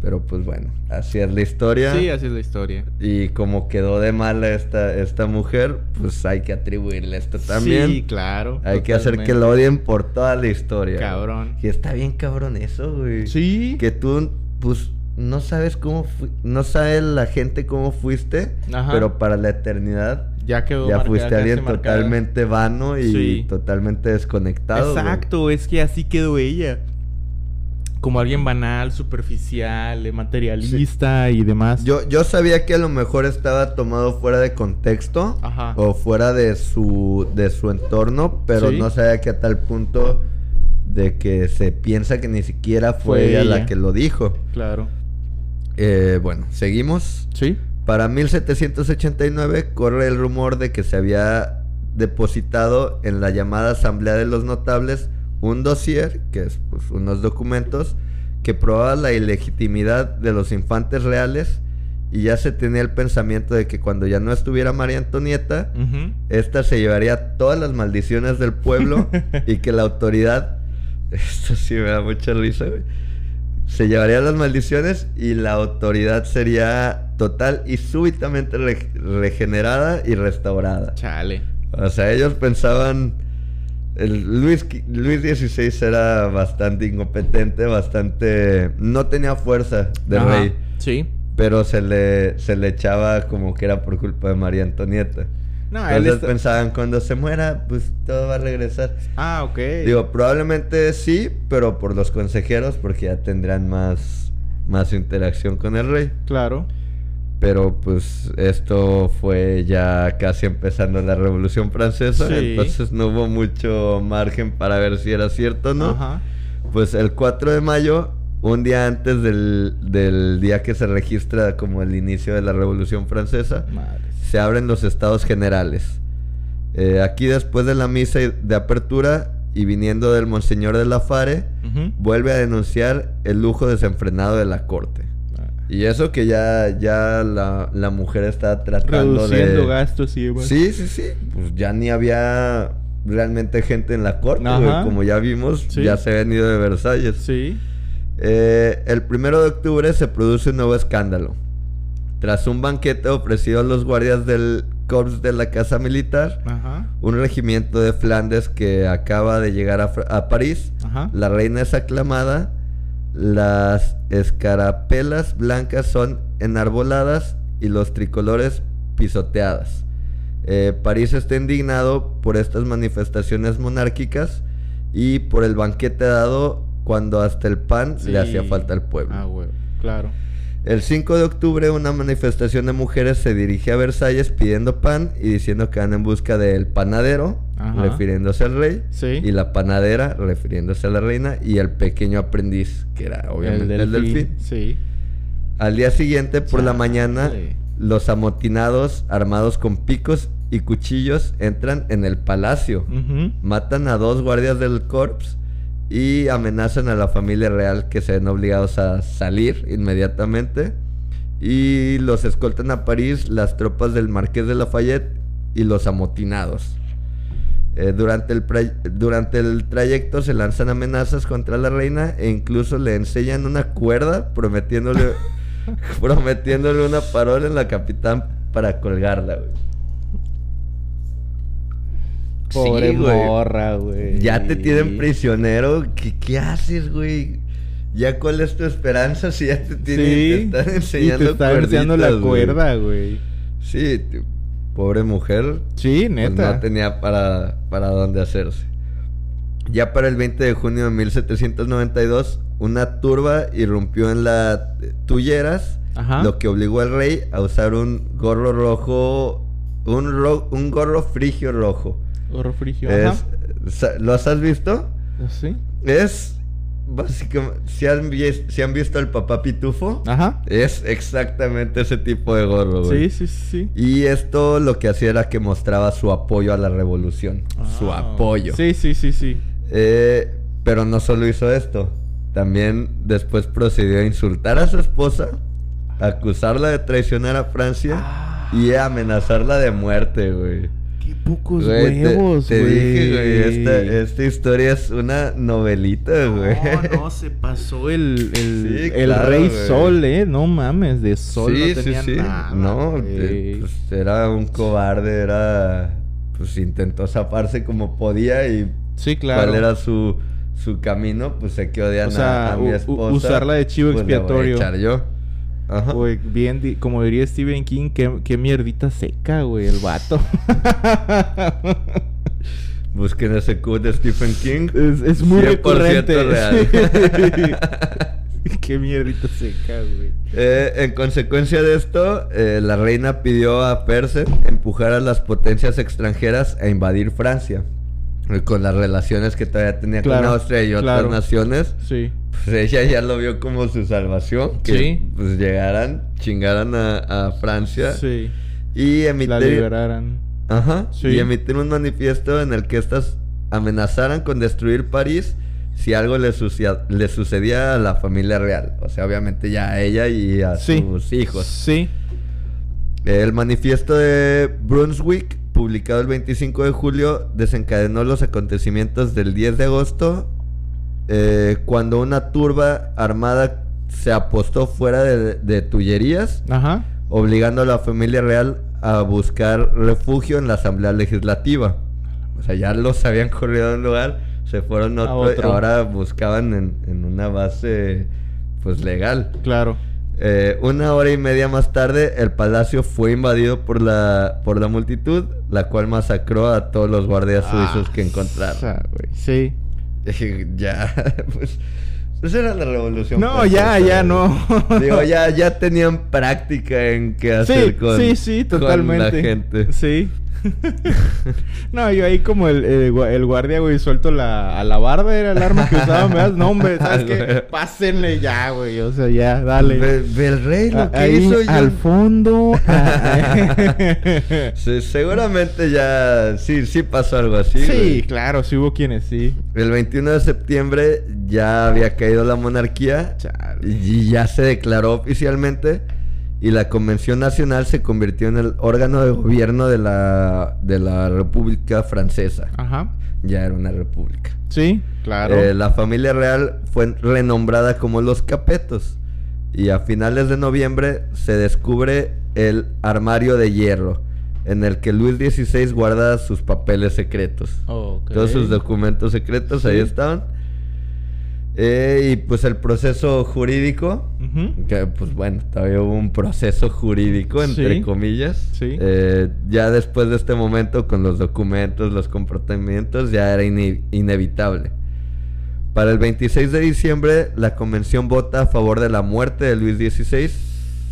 Pero pues bueno, así es la historia. Sí, así es la historia. Y como quedó de mala esta, esta mujer, pues hay que atribuirle esto también. Sí, claro. hay que hacer que lo odien por toda la historia. Cabrón. Y está bien cabrón eso, güey. Sí. Que tú, pues, no sabes cómo no sabe la gente cómo fuiste, Ajá. pero para la eternidad Ya quedó ya fuiste alguien totalmente vano y Sí. totalmente desconectado. güey. Exacto, es que así quedó ella. Como alguien banal, superficial, eh, materialista y demás. Yo, yo sabía que a lo mejor estaba tomado fuera de contexto Ajá. o fuera de su, de su entorno, pero Sí. no sabía que a tal punto de que se piensa que ni siquiera fue, Fue ella, la que lo dijo. Claro. Eh, bueno, seguimos. Sí. Para 1789 corre el rumor de que se había depositado en la llamada Asamblea de los Notables un dossier, que es pues, unos documentos, que probaba la ilegitimidad de los infantes reales y ya se tenía el pensamiento de que cuando ya no estuviera María Antonieta, esta se llevaría todas las maldiciones del pueblo y que la autoridad, esto sí me da mucha risa, güey, se llevaría las maldiciones y la autoridad sería total y súbitamente re- regenerada y restaurada. Chale. O sea, ellos pensaban. El Luis, Luis XVI era bastante incompetente, bastante. No tenía fuerza de Ajá. rey, Sí. pero se le, se le echaba como que era por culpa de María Antonieta. No, él Entonces está- pensaban, cuando se muera, pues todo va a regresar. Ah, ok. Digo, probablemente sí, pero por los consejeros, porque ya tendrán más, más interacción con el rey. Claro. Pero pues esto fue ya casi empezando la Revolución Francesa, Sí. entonces no hubo mucho margen para ver si era cierto o no. Ajá. Pues el 4 de mayo, un día antes del, del día que se registra como el inicio de la Revolución Francesa, Madre. se abren los estados generales. Eh, aquí después de la misa de apertura y viniendo del Monseñor de la Fare, vuelve a denunciar el lujo desenfrenado de la corte. Y eso que ya, ya la, la mujer está tratando Reduciendo de... gastos y demás. Sí, sí, sí. Pues ya ni había realmente gente en la corte, güey. Como ya vimos, Sí. ya se habían ido de Versalles. Sí. Eh, el primero de octubre se produce un nuevo escándalo. Tras un banquete ofrecido a los guardias del Corps de la Casa Militar, Ajá. un regimiento de Flandes que acaba de llegar a, a París, Ajá. la reina es aclamada, las escarapelas blancas son enarboladas y los tricolores pisoteadas. Eh, París está indignado por estas manifestaciones monárquicas y por el banquete dado cuando hasta el pan Sí. le hacía falta al pueblo. Ah, güey. Claro. El 5 de octubre una manifestación de mujeres se dirige a Versalles pidiendo pan y diciendo que van en busca del panadero, Ajá. refiriéndose al rey, Sí. y la panadera, refiriéndose a la reina, y el pequeño aprendiz, que era obviamente el delfín. Sí. Al día siguiente, por la mañana, los amotinados, armados con picos y cuchillos, entran en el palacio. Matan a dos guardias del corps y amenazan a la familia real que se ven obligados a salir inmediatamente. Y los escoltan a París las tropas del Marqués de Lafayette y los amotinados. Eh, durante, el durante el trayecto se lanzan amenazas contra la reina e incluso le enseñan una cuerda prometiéndole, prometiéndole una parola en la capitán para colgarla. güey. Pobre Sí, güey. morra, güey. Ya te tienen prisionero. ¿Qué, qué haces, güey? ¿Ya cuál es tu esperanza si ya te tienen te están enseñando y te están enseñando la cuerda, güey. Sí, pobre mujer. Sí, pues, neta. no tenía para, para dónde hacerse. Ya para el 20 de junio de 1792, una turba irrumpió en la Tulleras, Ajá. lo que obligó al rey a usar un gorro rojo, un, ro- un gorro frigio rojo. Gorro frigio. Ajá. Es, ¿Los has visto? ¿Sí? Es básicamente, si han, si han visto al papá pitufo, Ajá. es exactamente ese tipo de gorro, güey. Sí, sí, sí. Y esto lo que hacía era que mostraba su apoyo a la revolución. su Ah, apoyo. Sí, sí, sí, sí. Eh, pero no solo hizo esto. También después procedió a insultar a su esposa, acusarla de traicionar a Francia Ah. y a amenazarla de muerte, güey. Qué pocos Güey, huevos, te, güey. dije, güey, esta, esta historia es una novelita, güey. No, no, se pasó el, el, Sí, el claro, Rey güey. Sol, eh. No mames, de Sol sí, no tenía sí, sí. nada. no, güey. eh, pues, era un cobarde, era... Pues intentó zafarse como podía y sí, claro. cuál era su, su camino, pues sé que odian O sea, a, a mi esposa. usarla de chivo pues, le voy a expiatorio. echar yo. Ajá. Güey, bien, como diría Stephen King, qué, qué mierdita seca, güey, el vato. Busquen ese cut de Stephen King. es, es muy 100% recurrente. real. qué mierdita seca, güey. Eh, en consecuencia de esto, eh, la reina pidió a Perse empujar a las potencias extranjeras a invadir Francia. Eh, Con las relaciones que todavía tenía Claro, con Austria y otras claro. naciones, Sí. Pues ella ya lo vio como su salvación. Que Sí. pues llegaran, chingaran a, a Francia Sí. y La emitir, liberaran. ajá, Sí. y emitir un manifiesto en el que estas amenazaran con destruir París si algo le, sucia- le sucedía a la familia real. O sea, obviamente ya a ella y a Sí. sus hijos. Sí. El manifiesto de Brunswick, publicado el 25 de julio, desencadenó los acontecimientos del 10 de agosto, eh, cuando una turba armada se apostó fuera de, de Tullerías, Ajá. obligando a la familia real a buscar refugio en la Asamblea Legislativa. O sea, ya los habían corrido de un lugar, se fueron a A otro, otro. ahora buscaban en, en una base pues legal. Claro. Eh, una hora y media más tarde, el palacio fue invadido por la, por la multitud, la cual masacró a todos los guardias suizos que Ah, encontraron. o sea, güey, Sí. Ya, pues. Esa era la revolución. No, ya, ya, no. Digo, ya, ya tenían práctica en qué hacer Sí, con, sí, sí, con la gente. Sí. no, yo ahí como el, el gua- el guardia, güey, suelto la alabarda, era el arma que usaban, ¿verdad? No, hombre, ¿sabes qué? Pásenle ya, güey, o sea, ya, dale. Ve, ve el rey lo A- que ahí, hizo. yo- al fondo. Sí, seguramente ya sí, sí pasó algo así. sí, güey. claro, sí hubo quienes sí. El 21 de septiembre ya había caído la monarquía Chale. y ya se declaró oficialmente y la Convención Nacional se convirtió en el órgano de gobierno de la, de la República Francesa. Ajá. Ya era una república. Sí, claro. Eh, la familia real fue renombrada como los Capetos y a finales de noviembre se descubre el armario de hierro en el que Luis XVI guarda sus papeles secretos. Ok. Todos sus documentos secretos ahí estaban. Eh, y pues el proceso jurídico, que pues bueno, todavía hubo un proceso jurídico, entre Sí. comillas. Sí. Eh, ya después de este momento, con los documentos, los comportamientos, ya era ine- inevitable. Para el 26 de diciembre, la convención vota a favor de la muerte de Luis XVI,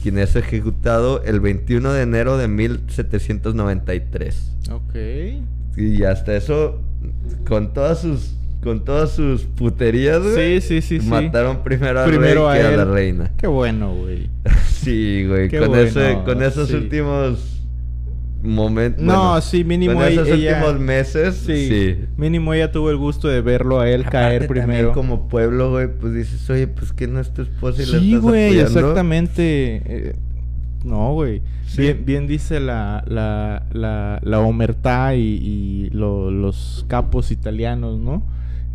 quien es ejecutado el 21 de enero de 1793. Ok. Y hasta eso, con todas sus, con todas sus puterías, güey, Sí, sí, sí, sí. mataron primero al Primero rey a que a la él. reina. Qué bueno, güey. Sí, güey, Qué con, bueno, ese, con esos sí. últimos momentos. No, sí, mínimo Con esos ella- últimos meses, Sí. sí. Mínimo ella tuvo el gusto de verlo a él caer Aparte, primero. como pueblo, güey, pues dices, oye, pues que no es tu esposa y la Sí, güey, exactamente. Eh, no, güey. Sí. Bien, bien dice la, la, la, la omertá y, y lo- los capos italianos, ¿no?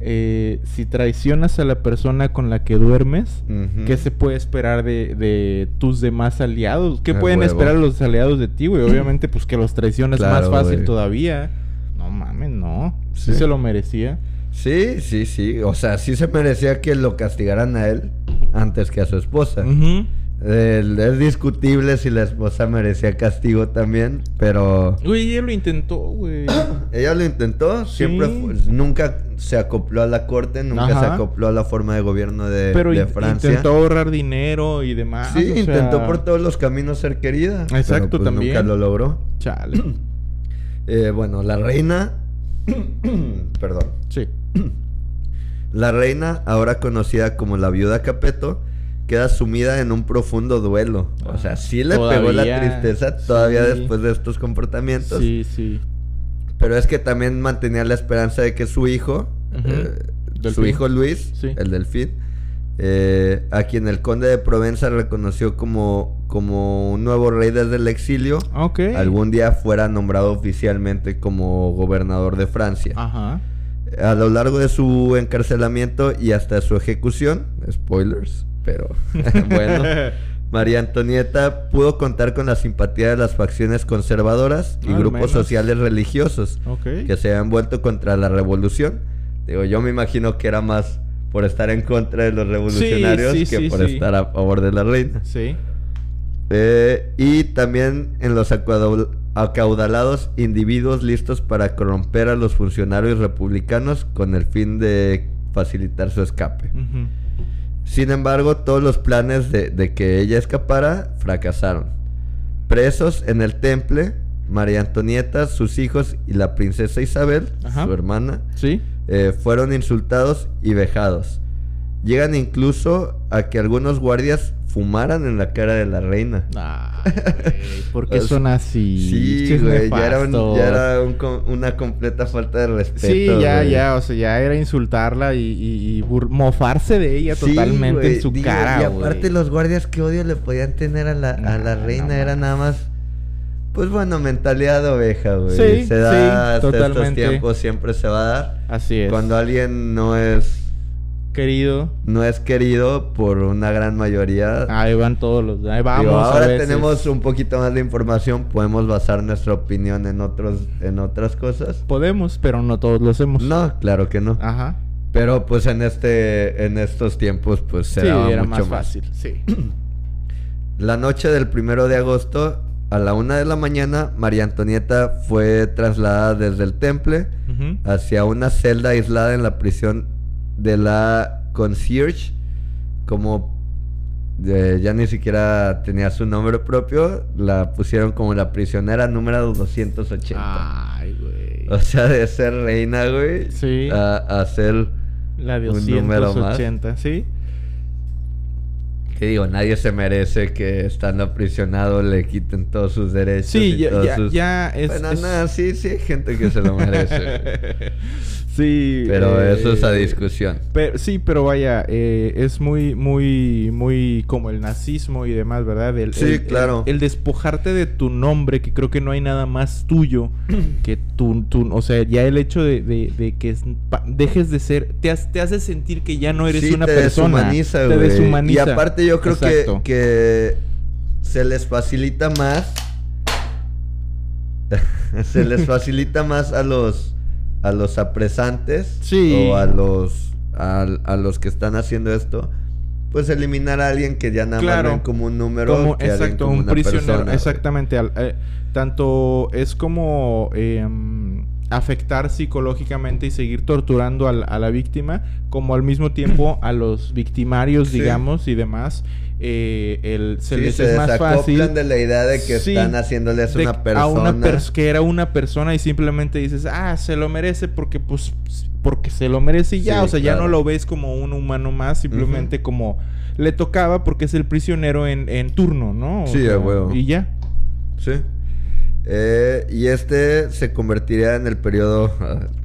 Eh, si traicionas a la persona con la que duermes. ¿qué se puede esperar de, de tus demás aliados? ¿Qué pueden huevo. esperar los aliados de ti, güey? Obviamente, pues que los traiciones Claro, más fácil todavía. No mames, no. Sí, Sí. se lo merecía. Sí, sí, sí. O sea, sí se merecía que lo castigaran a él antes que a su esposa. El- es discutible si la esposa merecía castigo también, pero Güey, ella lo intentó, güey. ella lo intentó, Sí. siempre fue- nunca se acopló a la corte, nunca se acopló a la forma de gobierno de, Pero de Francia. intentó ahorrar dinero y demás. sí, o sea, intentó por todos los caminos ser querida. pero, Exacto, pues, también. Nunca lo logró. Chale. Eh, bueno, la reina, perdón, Sí. La reina, ahora conocida como la viuda Capeto, queda sumida en un profundo duelo. O sea, sí le pegó la tristeza todavía sí. después de estos comportamientos. Sí, sí. Pero es que también mantenía la esperanza de que su hijo, eh, su hijo Luis, Sí. el delfín, eh, a quien el conde de Provenza reconoció como, como un nuevo rey desde el exilio, algún día fuera nombrado oficialmente como gobernador de Francia. Ajá. A lo largo de su encarcelamiento y hasta su ejecución, spoilers, pero bueno, María Antonieta pudo contar con la simpatía de las facciones conservadoras y Al grupos menos. sociales religiosos Ok. que se habían vuelto contra la revolución. Digo, yo me imagino que era más por estar en contra de los revolucionarios sí, que sí, por sí. estar a favor de la reina. Sí. Eh, y también en los acaudalados individuos listos para corromper a los funcionarios republicanos con el fin de facilitar su escape. Ujú. Sin embargo, todos los planes de, de que ella escapara fracasaron. Presos en el temple, María Antonieta, sus hijos y la princesa Isabel, Ajá. su hermana, Sí. eh, fueron insultados y vejados. Llegan incluso a que algunos guardias fumaran en la cara de la reina. Ah, güey, ¿Por qué O sea, son así? Sí, güey, ya era, un- ya era un una completa falta de respeto. Sí, ya, ya, o sea, ya era insultarla y, y- mofarse de ella Sí, totalmente en su digo, cara, Y aparte los guardias, qué odio le podían tener a la, a la Nah, reina. no era nada más Pues bueno, mentalidad de oveja, güey. Sí, se da sí, hasta estos tiempos, siempre se va a dar. Así es. Cuando alguien no es Querido. no es querido por una gran mayoría. Ahí van todos los. Ahí vamos. Digo, a ahora veces. tenemos un poquito más de información, podemos basar nuestra opinión en otros en otras cosas. Podemos, pero no todos lo hacemos. No, claro que no. Ajá. Pero pues en este en estos tiempos pues se sí, daba era mucho más fácil. Sí. La noche del primero de agosto a la una de la mañana María Antonieta fue trasladada desde el temple hacia una celda aislada en la prisión de la concierge como eh, ya ni siquiera tenía su nombre propio la pusieron como la prisionera número 280 Ay, güey. o sea de ser reina güey. Sí. a, a ser La de un número más. 280, ¿sí? que digo nadie se merece que estando aprisionado le quiten todos sus derechos Sí, y ya, todos ya, sus- ya es. bueno es- nada sí sí hay gente que se lo merece. sí. pero eh, eso es a discusión Pero, sí, pero vaya, eh, es muy, muy, muy como el nazismo y demás, ¿verdad? El, Sí, el- claro. El, el despojarte de tu nombre, que creo que no hay nada más tuyo que tu, tu- o sea, ya el hecho de, de- de que dejes de ser, te, has- te hace sentir que ya no eres Sí, una te persona. deshumaniza, te güey. deshumaniza. Y aparte yo creo que, que se les facilita más. se les facilita más a los a los apresantes Sí. o a los a, a los que están haciendo esto. Pues eliminar a alguien que ya nada Claro. más ven como un número Como- que alguien exacto, como un una prisionero. persona, exactamente. al- eh, tanto es como em, afectar psicológicamente y seguir torturando al- a la víctima, como al mismo tiempo a los victimarios, Sí. digamos, y demás. eh, el, se Sí, les se es más fácil. de la idea de que Sí, están haciéndoles de- una persona. A una pers- que era una persona y simplemente dices, ah, se lo merece porque pues porque se lo merece y ya, Sí, o sea, ya no lo ves como un humano más, simplemente como le tocaba porque es el prisionero en, en turno, ¿no? O Sí, sea, a huevo. Y ya. Sí. Eh, y este se convertiría en el periodo,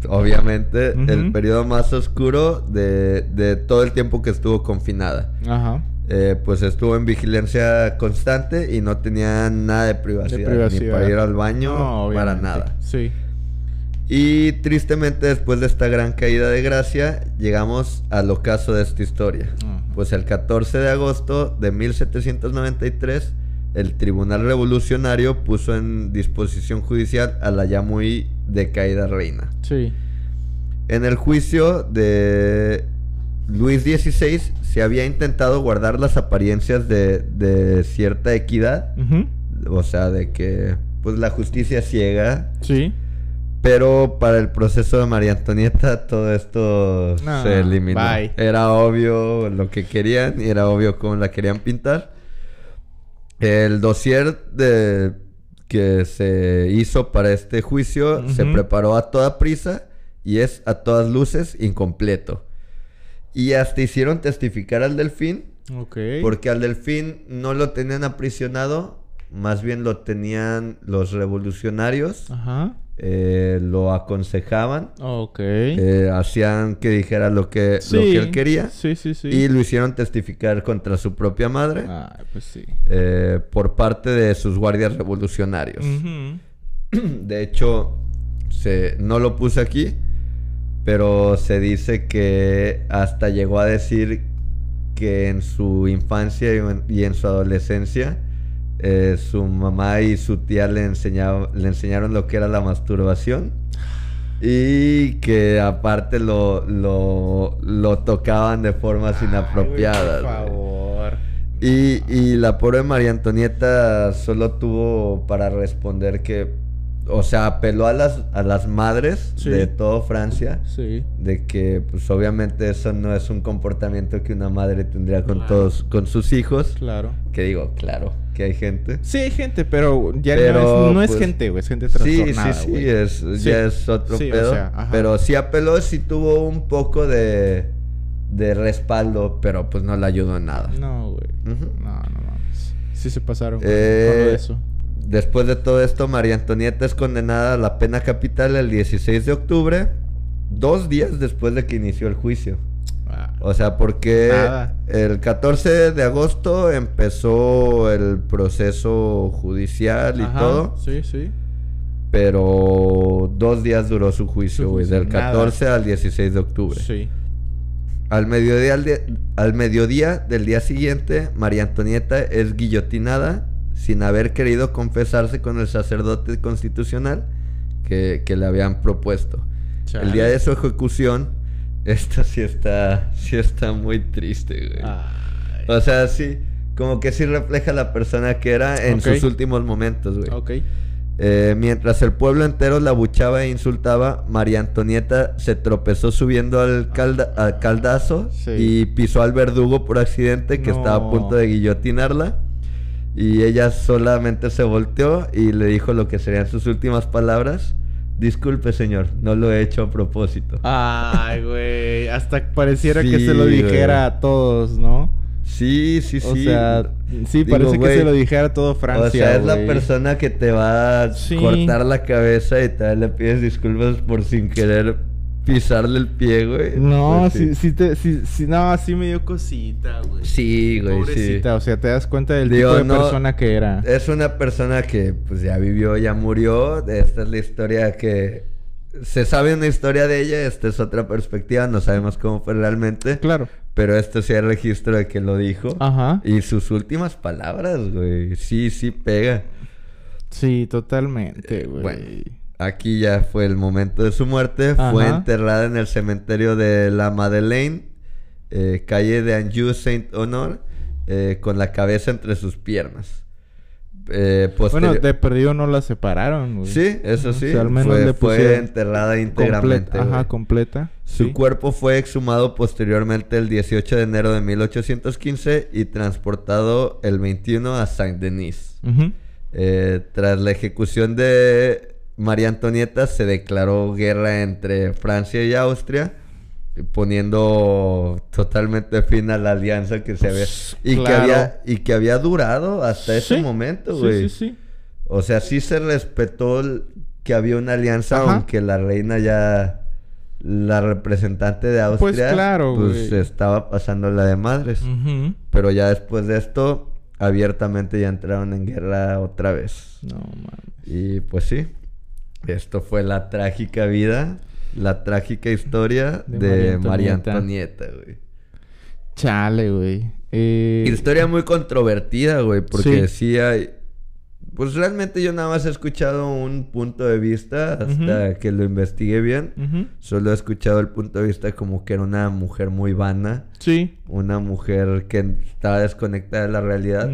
obviamente, el periodo más oscuro de, de todo el tiempo que estuvo confinada. Ajá. Eh, pues estuvo en vigilancia constante y no tenía nada de privacidad, De privacidad. ni para ir al baño, No, para nada. Sí. Y tristemente después de esta gran caída de gracia, llegamos al ocaso de esta historia. Pues el 14 de agosto de 1793, el Tribunal Revolucionario puso en disposición judicial a la ya muy decaída reina. Sí. En el juicio de Luis XVI se había intentado guardar las apariencias de, de cierta equidad, o sea, de que pues la justicia ciega, Sí. pero para el proceso de María Antonieta todo esto No, se eliminó. bye. Era obvio lo que querían y era obvio cómo la querían pintar. El dossier de que se hizo para este juicio se preparó a toda prisa y es a todas luces incompleto. Y hasta hicieron testificar al delfín Ok. porque al delfín no lo tenían aprisionado, más bien lo tenían los revolucionarios Ajá. Eh, lo aconsejaban, Ok. eh, hacían que dijera lo que, lo que él quería Sí, sí, sí. y lo hicieron testificar contra su propia madre Ah, pues sí. eh, por parte de sus guardias revolucionarios. De hecho, se, no lo puse aquí, pero se dice que hasta llegó a decir que en su infancia y en, y en su adolescencia eh, su mamá y su tía le, enseñaba- le enseñaron lo que era la masturbación y que aparte lo, lo, lo tocaban de formas inapropiadas. Ay, por favor. Y, y la pobre María Antonieta solo tuvo para responder que, o sea, apeló a las, a las madres Sí. de todo Francia, Sí. de que pues obviamente eso no es un comportamiento que una madre tendría con Claro. todos, con sus hijos. Claro. Que digo, claro, que hay gente. Sí, hay gente, pero ya Pero, no es, no es pues, gente, güey. Es gente Sí, trastornada, sí, sí, güey. es, Sí. ya es otro Sí, o pedo. sea, ajá. pero sí apeló, sí tuvo un poco de, de respaldo, pero pues no le ayudó en nada. No, güey. No, no mames. Sí se pasaron con, Eh, con lo de eso. Después de todo esto, María Antonieta es condenada a la pena capital el 16 de octubre, dos días después de que inició el juicio. O sea, porque Nada. el 14 de agosto empezó el proceso judicial y Ajá, todo. Sí, sí. Pero dos días duró su juicio, güey. Del nada. 14 al 16 de octubre. Sí. Al mediodía, al mediodía del día siguiente, María Antonieta es guillotinada sin haber querido confesarse con el sacerdote constitucional que, que le habían propuesto. El día de su ejecución, esta sí está, sí está muy triste, güey. Ay. O sea, sí, como que sí refleja la persona que era en sus últimos momentos, güey. Ok. Eh, mientras el pueblo entero la buchaba e insultaba, María Antonieta se tropezó subiendo al, calda- al caldazo Sí. y pisó al verdugo por accidente que No. estaba a punto de guillotinarla. Y ella solamente se volteó y le dijo lo que serían sus últimas palabras. Disculpe, señor, no lo he hecho a propósito. Ay, güey. Hasta pareciera que se lo güey. dijera a todos, ¿no? Sí, sí, sí. O sea, sí, Digo, parece güey, que se lo dijera a todo Francia. O sea, es la persona que te va a Sí. cortar la cabeza y todavía le pides disculpas por sin querer pisarle el pie, güey. No, Pues sí, sí, te, sí, sí, no, sí me dio cosita, güey. Sí, güey, Pobrecita, o sea, te das cuenta del Digo, tipo de no- persona que era. sí. Es una persona que pues ya vivió, ya murió. Esta es la historia que... Se sabe una historia de ella, esta es otra perspectiva, no sabemos cómo fue realmente. Claro. Pero este sí hay registro de que lo dijo. Ajá. Y sus últimas palabras, güey. Sí, sí pega. Sí, totalmente, güey. bueno. Aquí ya fue el momento de su muerte. Fue enterrada en el cementerio de la Madeleine, eh, calle de Anjou Saint Honor, eh, con la cabeza entre sus piernas. Eh, Bueno, de perdido no la separaron, güey. Sí, eso O sí. sea, al menos fue, le fue pusieron enterrada íntegramente. Ajá, completa. Su sí. cuerpo fue exhumado posteriormente el 18 de enero de 1815 y transportado el 21 a Saint-Denis. Tras la ejecución de María Antonieta se declaró guerra entre Francia y Austria, poniendo totalmente fin a la alianza que se había y que claro. había y que había durado hasta ese Sí, momento, sí, güey. Sí, sí, O sea, sí se respetó el- que había una alianza, Ajá. aunque la reina ya la representante de Austria Pues claro, pues, estaba pasando la de madres. Pero ya después de esto, abiertamente ya entraron en guerra otra vez. No, mames. Y pues sí, esto fue la trágica vida, la trágica historia De de, María Antonieta. Güey. Chale, güey. Eh, Historia muy controvertida, güey, porque Sí. sí. hay... Pues realmente yo nada más he escuchado un punto de vista hasta que lo investigué bien. Solo he escuchado el punto de vista como que era una mujer muy vana, Sí. una mujer que estaba desconectada de la realidad.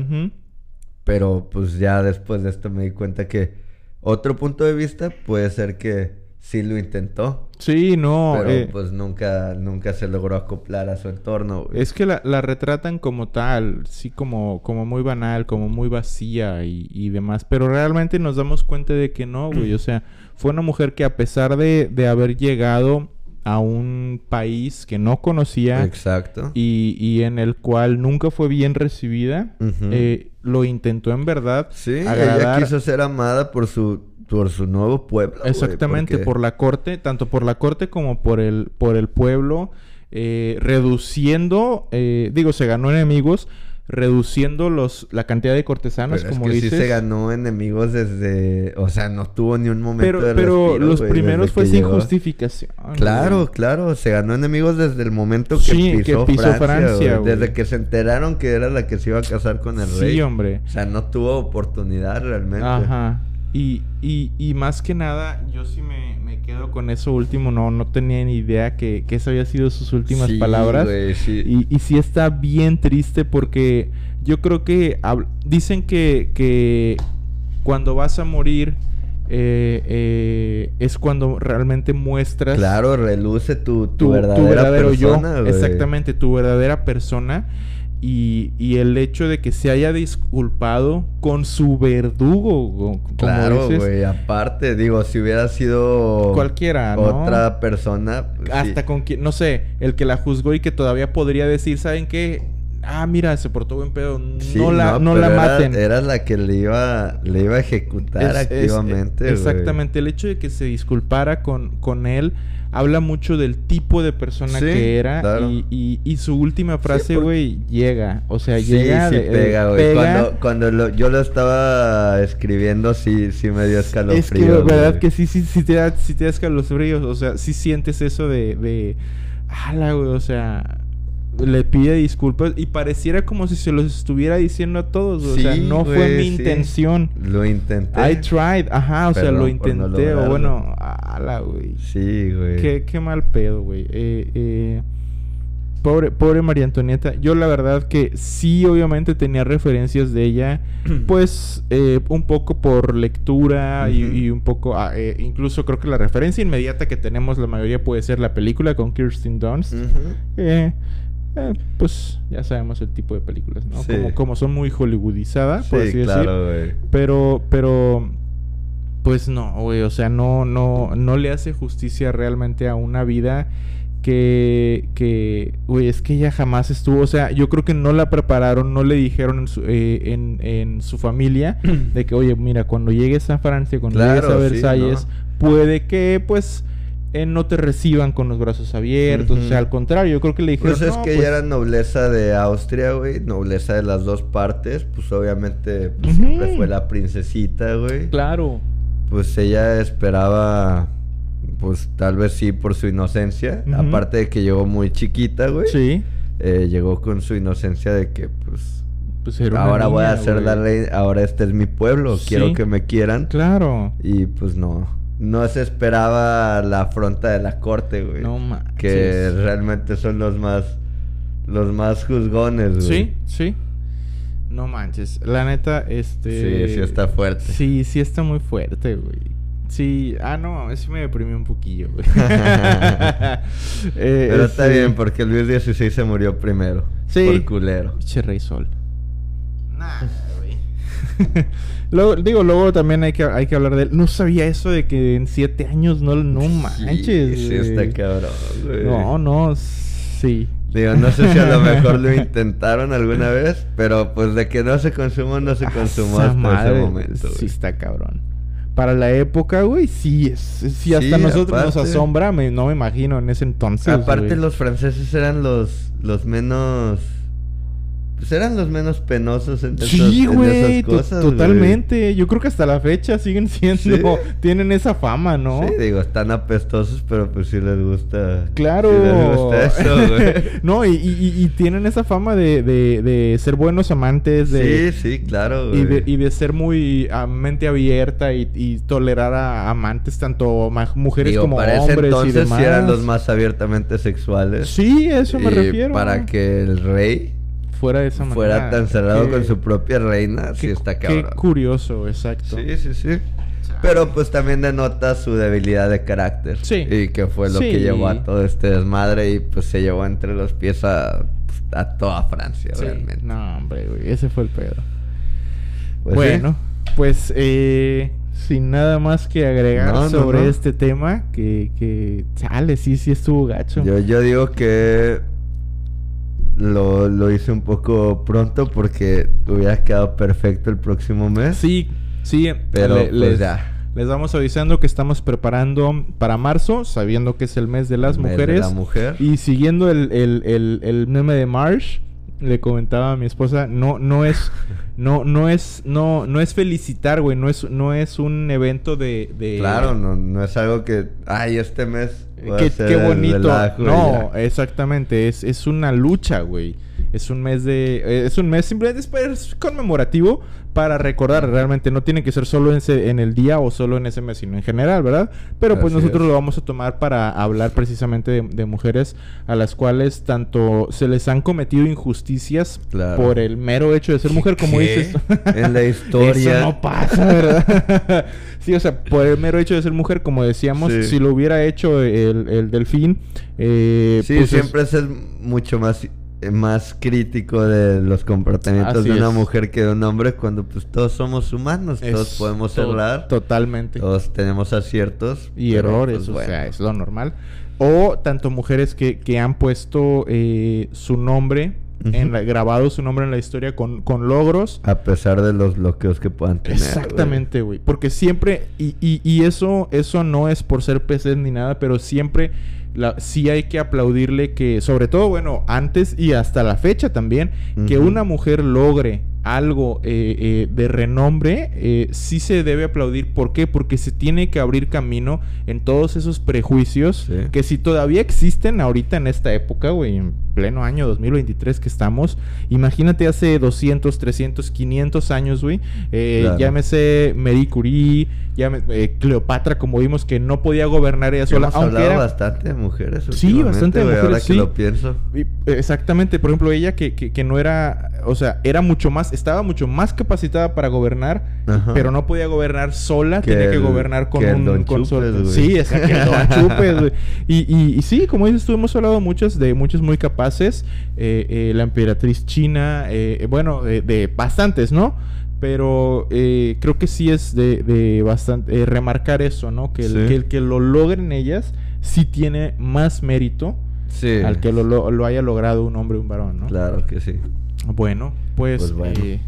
Pero pues ya después de esto me di cuenta que otro punto de vista puede ser que sí lo intentó. Sí, no. pero eh, pues nunca, nunca se logró acoplar a su entorno, güey. Es que la, la retratan como tal, sí, como, como muy banal, como muy vacía y, y demás. Pero realmente nos damos cuenta de que no, güey. O sea, fue una mujer que a pesar de, de haber llegado a un país que no conocía Exacto. y, y en el cual nunca fue bien recibida, eh, lo intentó en verdad Sí, ella agradar. quiso ser amada por su, por su nuevo pueblo. Exactamente, por la corte, tanto por la corte como por el, por el pueblo, eh, reduciendo, eh, digo, se ganó enemigos, reduciendo los, la cantidad de cortesanas, Pero es como que dices. sí se ganó enemigos desde... O sea, no tuvo ni un momento pero de pero respiro, los primeros fue sin llegó. justificación. Claro, claro, se ganó enemigos desde el momento que Sí, que pisó, pisó Francia. Desde que se enteraron que era la que se iba a casar con el rey. Sí, hombre. O sea, no tuvo oportunidad realmente. Ajá. Y, y, y más que nada, yo sí me, me quedo con eso último. No, no tenía ni idea que, que eso había sido sus últimas Sí, palabras. sí. Y, y sí está bien triste porque yo creo que dicen que, que cuando vas a morir eh, eh, es cuando realmente muestras Claro, reluce tu, tu, tu, tu verdadera verdadero persona, yo. Exactamente, tu verdadera persona. Y, y el hecho de que se haya disculpado con su verdugo, como Claro, güey. Aparte, digo, si hubiera sido Cualquiera, ¿no? otra persona, pues, hasta sí. con quien, no sé, el que la juzgó y que todavía podría decir, ¿saben qué? ah, mira, se portó buen pedo, Sí, no la, no, la era- maten. Era, la que le iba, le iba a ejecutar Es- activamente. exactamente, el hecho de que se disculpara con, con él habla mucho del tipo de persona Sí, que era claro. y, y- y su última frase, por- güey, llega. O sea, Sí, llega. sí de- pega, güey. Cuando, cuando lo- yo lo estaba escribiendo, sí, sí me dio escalofrío. Es que, verdad, güey. que sí, sí, sí te da, sí te da escalofríos. O sea, sí sientes eso de. de ala, güey, o sea. Le pide disculpas y pareciera como si se los estuviera diciendo a todos. o sea, no fue mi sí. intención. Lo intenté. I tried, ajá, o sea, lo no intenté. o bueno, ala, güey. Sí, güey. Qué, qué mal pedo, güey. Eh, eh, pobre, pobre María Antonieta. Yo la verdad que sí, obviamente tenía referencias de ella. Pues eh, un poco por lectura y, y un poco... ah, eh, incluso creo que la referencia inmediata que tenemos la mayoría puede ser la película con Kirsten Dunst. Eh, eh, pues ya sabemos el tipo de películas, ¿no? Sí. Como, como son muy hollywoodizadas, por así Sí, decir. claro, güey. Pero, pero, pues no, güey, o sea, no, no, no le hace justicia realmente a una vida que, que, güey, es que ella jamás estuvo, o sea, yo creo que no la prepararon, no le dijeron en su, eh, en, en su familia de que, oye, mira, cuando llegues a Francia, cuando llegues a Claro, sí, Versalles, puede que, pues, eh, no te reciban con los brazos abiertos, o sea, al contrario, yo creo que le dijeron, Pues es "No, que pues, ella era nobleza de Austria, güey. Nobleza de las dos partes. Pues obviamente pues, siempre fue la princesita, güey. Claro. Pues ella esperaba, pues tal vez sí por su inocencia. Aparte de que llegó muy chiquita, güey. Sí. eh, llegó con su inocencia de que, pues, Pues era ahora voy a niña, ser la güey. reina, ahora este es mi pueblo, Sí. quiero que me quieran. Claro. Y pues no, no se esperaba la afronta de la corte, güey. No manches. que realmente son los más, los más juzgones, güey. Sí, sí. No manches. La neta, este. Sí, sí está fuerte. Sí, sí está muy fuerte, güey. Sí, ah, no, sí me deprimí un poquillo, güey. Eh, Pero está este, bien, porque Luis XVI se murió primero. Sí. Por culero. Pinche Rey Sol. Nah, güey. luego, digo, luego también hay que, hay que hablar de él. No sabía eso de que en siete años no, no manches. Sí, sí está cabrón, güey. No, no, sí. Digo, no sé si a lo mejor lo intentaron alguna vez, pero pues de que no se consumó, no se consumó Esa hasta madre, ese momento. Sí está cabrón. Para la época, güey, sí es. Si hasta Sí, nosotros nos asombra, me- no me imagino en ese entonces. Aparte güey. los franceses eran los, los menos... Pues eran los menos penosos en, Sí, esas, en güey, esas cosas, totalmente. Yo creo que hasta la fecha siguen siendo, Sí. tienen esa fama, ¿no? Sí, digo, están apestosos, pero pues sí les gusta. Claro. Sí les gusta eso, güey. no, y, y- y tienen esa fama de, de- de ser buenos amantes, de, Sí, sí, claro, güey. y, de, y de ser muy a mente abierta y, y tolerar a amantes, tanto mujeres Digo, como para ese hombres y entonces demás. sí eran los más abiertamente sexuales. Sí, a eso me refiero. Para que el rey fuera de esa manera. fuera tan cerrado Qué- con su propia reina, sí qué- está Qué cabrón. curioso, exacto. Sí, sí, sí. Pero pues también denota su debilidad de carácter. Sí. Y que fue lo Sí. que llevó a todo este desmadre y pues se llevó entre los pies a, pues, a toda Francia, Sí. realmente. No, hombre, güey, ese fue el pedo. Pues, bueno, pues eh, sin nada más que agregar No, sobre no. este tema, que, que sale, sí, sí estuvo gacho. Yo, yo digo que lo, lo hice un poco pronto porque hubiera quedado perfecto el próximo mes. Sí, sí, Pero le- pues les, ya. les vamos avisando que estamos preparando para marzo, sabiendo que es el mes de las Mes de mujeres. la mujer. Y siguiendo el, el, el, el meme de Marsh, le comentaba a mi esposa, no, no es, no, no es, no, no es felicitar, güey, no es, no es un evento de, de Claro, no, no es algo que, ay, este mes. Qué, qué bonito. relajo No, ya. exactamente. Es, es una lucha, güey. Es un mes de. eh, Es un mes simplemente es conmemorativo para recordar. Realmente no tiene que ser solo en, ese- en el día o solo en ese mes, sino en general, ¿verdad? Pero pues Así nosotros es. lo vamos a tomar para hablar precisamente de, de mujeres a las cuales tanto se les han cometido injusticias Claro. por el mero hecho de ser mujer, como ¿Qué? dices. En la historia. Eso no pasa, ¿verdad? sí, o sea, por el mero hecho de ser mujer, como decíamos, Sí. si lo hubiera hecho el, el delfín, eh, Sí, pues es- siempre es mucho más, más crítico de los comportamientos Así de una es. mujer que de un hombre cuando pues todos somos humanos, es todos podemos to- errar, Totalmente. todos tenemos aciertos y pero, errores, pues, o bueno. sea, es lo normal. O tanto mujeres que, que han puesto eh, su nombre en la- grabado su nombre en la historia con, con logros. A pesar de los bloqueos que puedan tener. Exactamente, güey. Porque siempre, y, y- y eso, eso no es por ser PC ni nada, pero siempre la, sí hay que aplaudirle que, sobre todo, bueno, antes y hasta la fecha también, que una mujer logre algo eh, eh, de renombre, eh, sí se debe aplaudir. ¿Por qué? Porque se tiene que abrir camino en todos esos prejuicios Sí. que si todavía existen ahorita en esta época, güey, pleno año 2023 que estamos, imagínate hace 200, 300, 500 años, güey, eh, Claro. llámese Marie Curie, llámese eh, Cleopatra, como vimos que no podía gobernar ella sola, Hemos aunque hablado era... bastante de mujeres. Sí, bastante de Ahora mujeres, que sí. lo pienso. Exactamente, por ejemplo, ella que, que, que no era, o sea, era mucho más, estaba mucho más capacitada para gobernar, Ajá. pero no podía gobernar sola, Que tenía que gobernar con que un Don. Chupes, güey. Sí, exacto. Y, y, y sí, como dices tú, hemos hablado muchas de muchas muy capaces, eh, eh, la emperatriz china, eh, bueno, de, de bastantes, ¿no? Pero eh, creo que sí es de, de bastante eh, remarcar eso, ¿no? Que el, Sí. que el que lo logren ellas sí tiene más mérito Sí. al que lo, lo- lo haya logrado un hombre o un varón, ¿no? Claro que sí. Bueno, pues, Pues bueno. eh,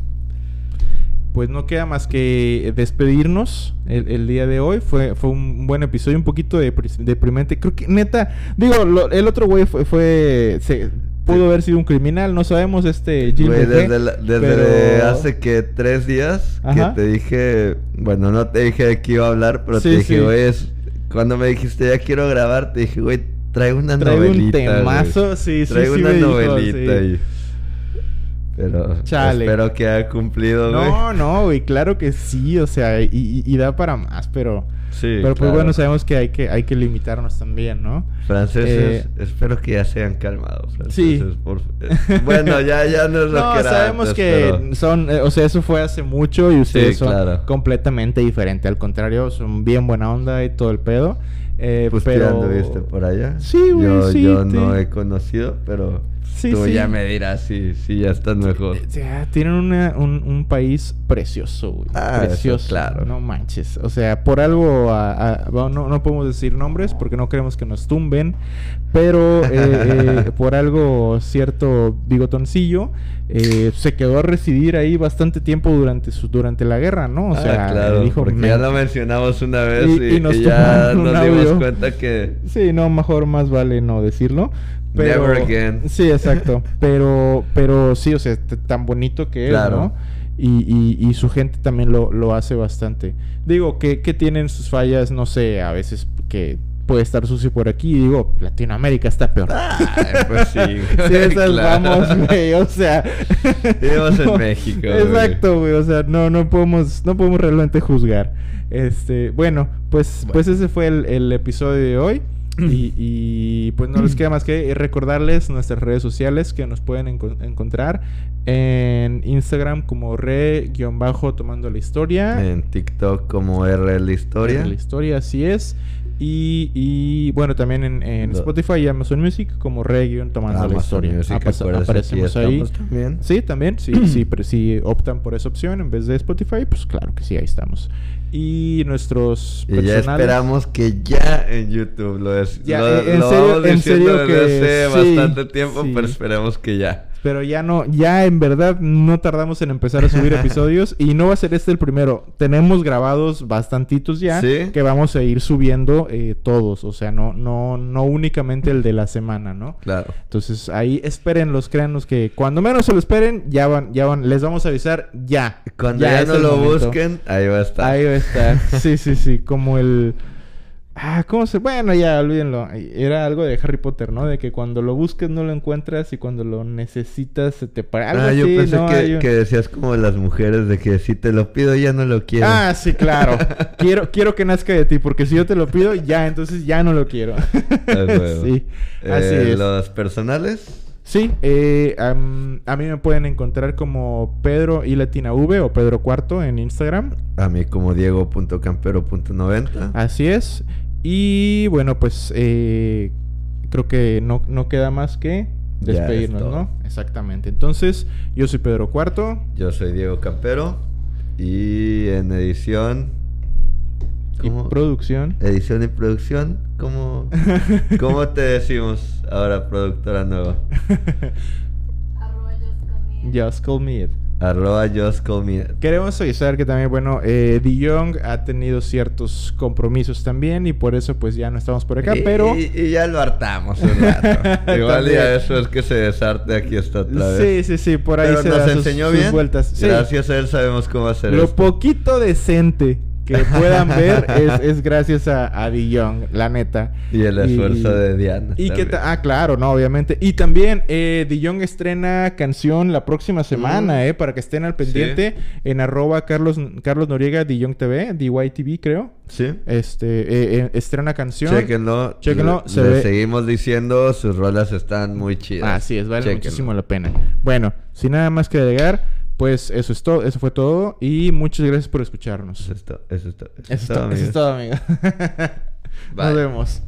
pues no queda más que despedirnos el, el día de hoy. Fue, fue un buen episodio, un poquito depri- deprimente. Creo que, neta, digo, lo- el otro güey fue, fue se, pudo haber sido un criminal, no sabemos, este Gil Güey, desde, la- desde pero- hace que tres días Ajá. que te dije, bueno, no te dije de qué iba a hablar, pero Sí, te dije, sí. güey, es- cuando me dijiste ya quiero grabar, te dije, güey, traigo una Traigo un novelita. güey. temazo, sí, sí, sí una dijo, novelita sí. y- Pero Chale. espero que haya cumplido, güey. No, no, güey, claro que sí, o sea, y, y- y da para más, pero... Sí, pero pues claro. bueno, sabemos que hay que, hay que limitarnos también, ¿no? Franceses, Eh, espero que ya sean calmados. Sí. por- eh, bueno, ya, ya no es lo No, que era sabemos antes, que pero- son, eh, o sea, eso fue hace mucho y ustedes son claro. completamente diferentes. Al contrario, son bien buena onda y todo el pedo. Pues pero... anduviste por allá. Sí, güey, Yo, sí, yo sí. no he conocido, pero Sí, tú sí. ya me dirás si, si ya estás mejor. Eh, tienen una- un, un país precioso, güey. Ah, eso, precioso. claro. No manches. O sea, por algo, a- a- no, no podemos decir nombres porque no queremos que nos tumben. Pero eh, eh, por algo, cierto bigotoncillo eh, se quedó a residir ahí bastante tiempo durante su, durante la guerra, ¿no? O sea, ah, claro, dijo, porque "Me- ya lo mencionamos una vez Y- y, y nos ya nos dimos cuenta que Sí, no, mejor más vale no decirlo. Pero, Never again. Sí, exacto. pero, pero sí, o sea, tan bonito que es. ¿no? Y, y, y su gente también lo, lo hace bastante. Digo, que, que tienen sus fallas, no sé, a veces que puede estar sucio por aquí. Digo, Latinoamérica está peor. Ay, pues sí. Sí, esas claro. vamos, güey, o sea. Vivimos en México. Exacto, güey, o sea, no, no podemos, no podemos realmente juzgar. Este, bueno, pues, pues ese fue el, el episodio de hoy. Y, y, pues no les queda más que recordarles nuestras redes sociales que nos pueden enco- encontrar en Instagram como re-tomando la historia. En TikTok como RL Historia. La historia, así es. Y, y, bueno, también en, Spotify y Amazon Music como re-tomando la historia. Music, acuérdense, aparecemos ahí. también. Sí, también, sí, sí, pero si optan por esa opción en vez de Spotify, pues claro que sí, ahí estamos. Y nuestros Y ya esperamos que ya en YouTube lo es. Ya, lo, en lo serio- en serio desde que hace sí, bastante tiempo, sí. pero esperemos que ya. Pero ya no, ya en verdad no tardamos en empezar a subir episodios y no va a ser este el primero. Tenemos grabados bastantitos ya Sí. que vamos a ir subiendo eh, todos, o sea, no, no, no únicamente el de la semana, ¿no? Claro. Entonces ahí espérenlos, créanos que cuando menos se lo esperen, ya van, ya van, les vamos a avisar ya. Cuando ya, es no lo momento. busquen, ahí va a estar. Ahí va a estar. Sí, sí, sí. Como el. Ah, ¿cómo se.? Bueno, ya, olvídenlo. Era algo de Harry Potter, ¿no? De que cuando lo busques no lo encuentras y cuando lo necesitas se te para. Algo ah, yo así, pensé ¿no? que, un- que decías como las mujeres de que si te lo pido ya no lo quiero. Ah, sí, claro. quiero, quiero que nazca de ti, porque si yo te lo pido, ya, entonces ya no lo quiero. Ah, sí, así Eh, es. Los personales. Sí, eh, am- a mí me pueden encontrar como Pedro y Latina V o Pedro Cuarto en Instagram. A mí como diego.campero.90. Así es. Y bueno, pues eh, creo que no, no queda más que despedirnos. ¿no? Exactamente. Entonces, yo soy Pedro Cuarto. Yo soy Diego Campero. Y en edición. Y producción. Edición y producción. ¿Cómo, ¿Cómo te decimos ahora, productora nueva? Arroba Just Call Me Ed. Arroba Just Call Me Ed. Queremos avisar que también, bueno, eh, De Jong ha tenido ciertos compromisos también y por eso pues ya no estamos por acá, Y- pero... Y, y ya lo hartamos un rato. Igual ya eso es que se desarte aquí está otra vez. Sí, sí, sí, por ahí Pero se nos da enseñó sus bien. vueltas. Sí. Gracias a él sabemos cómo hacer Lo esto. poquito decente que puedan ver es, es gracias a, a la neta. Y el esfuerzo de Diana. Y que también. ah, claro, no, obviamente. Y también eh, estrena canción la próxima semana, Mm. eh, para que estén al pendiente en arroba Carlos, Carlos Noriega De Jong TV, DYTV creo. Sí. Este, eh, eh, estrena canción. Chéquenlo. Chéquenlo, Le- se le ve- seguimos diciendo, sus rolas están muy chidas. Así es, vale muchísimo la pena. Bueno, sin nada más que agregar, pues eso es todo, eso fue todo y muchas gracias por escucharnos. Eso es, todo, eso es, todo, eso es todo, eso es todo, amigo. Nos vemos.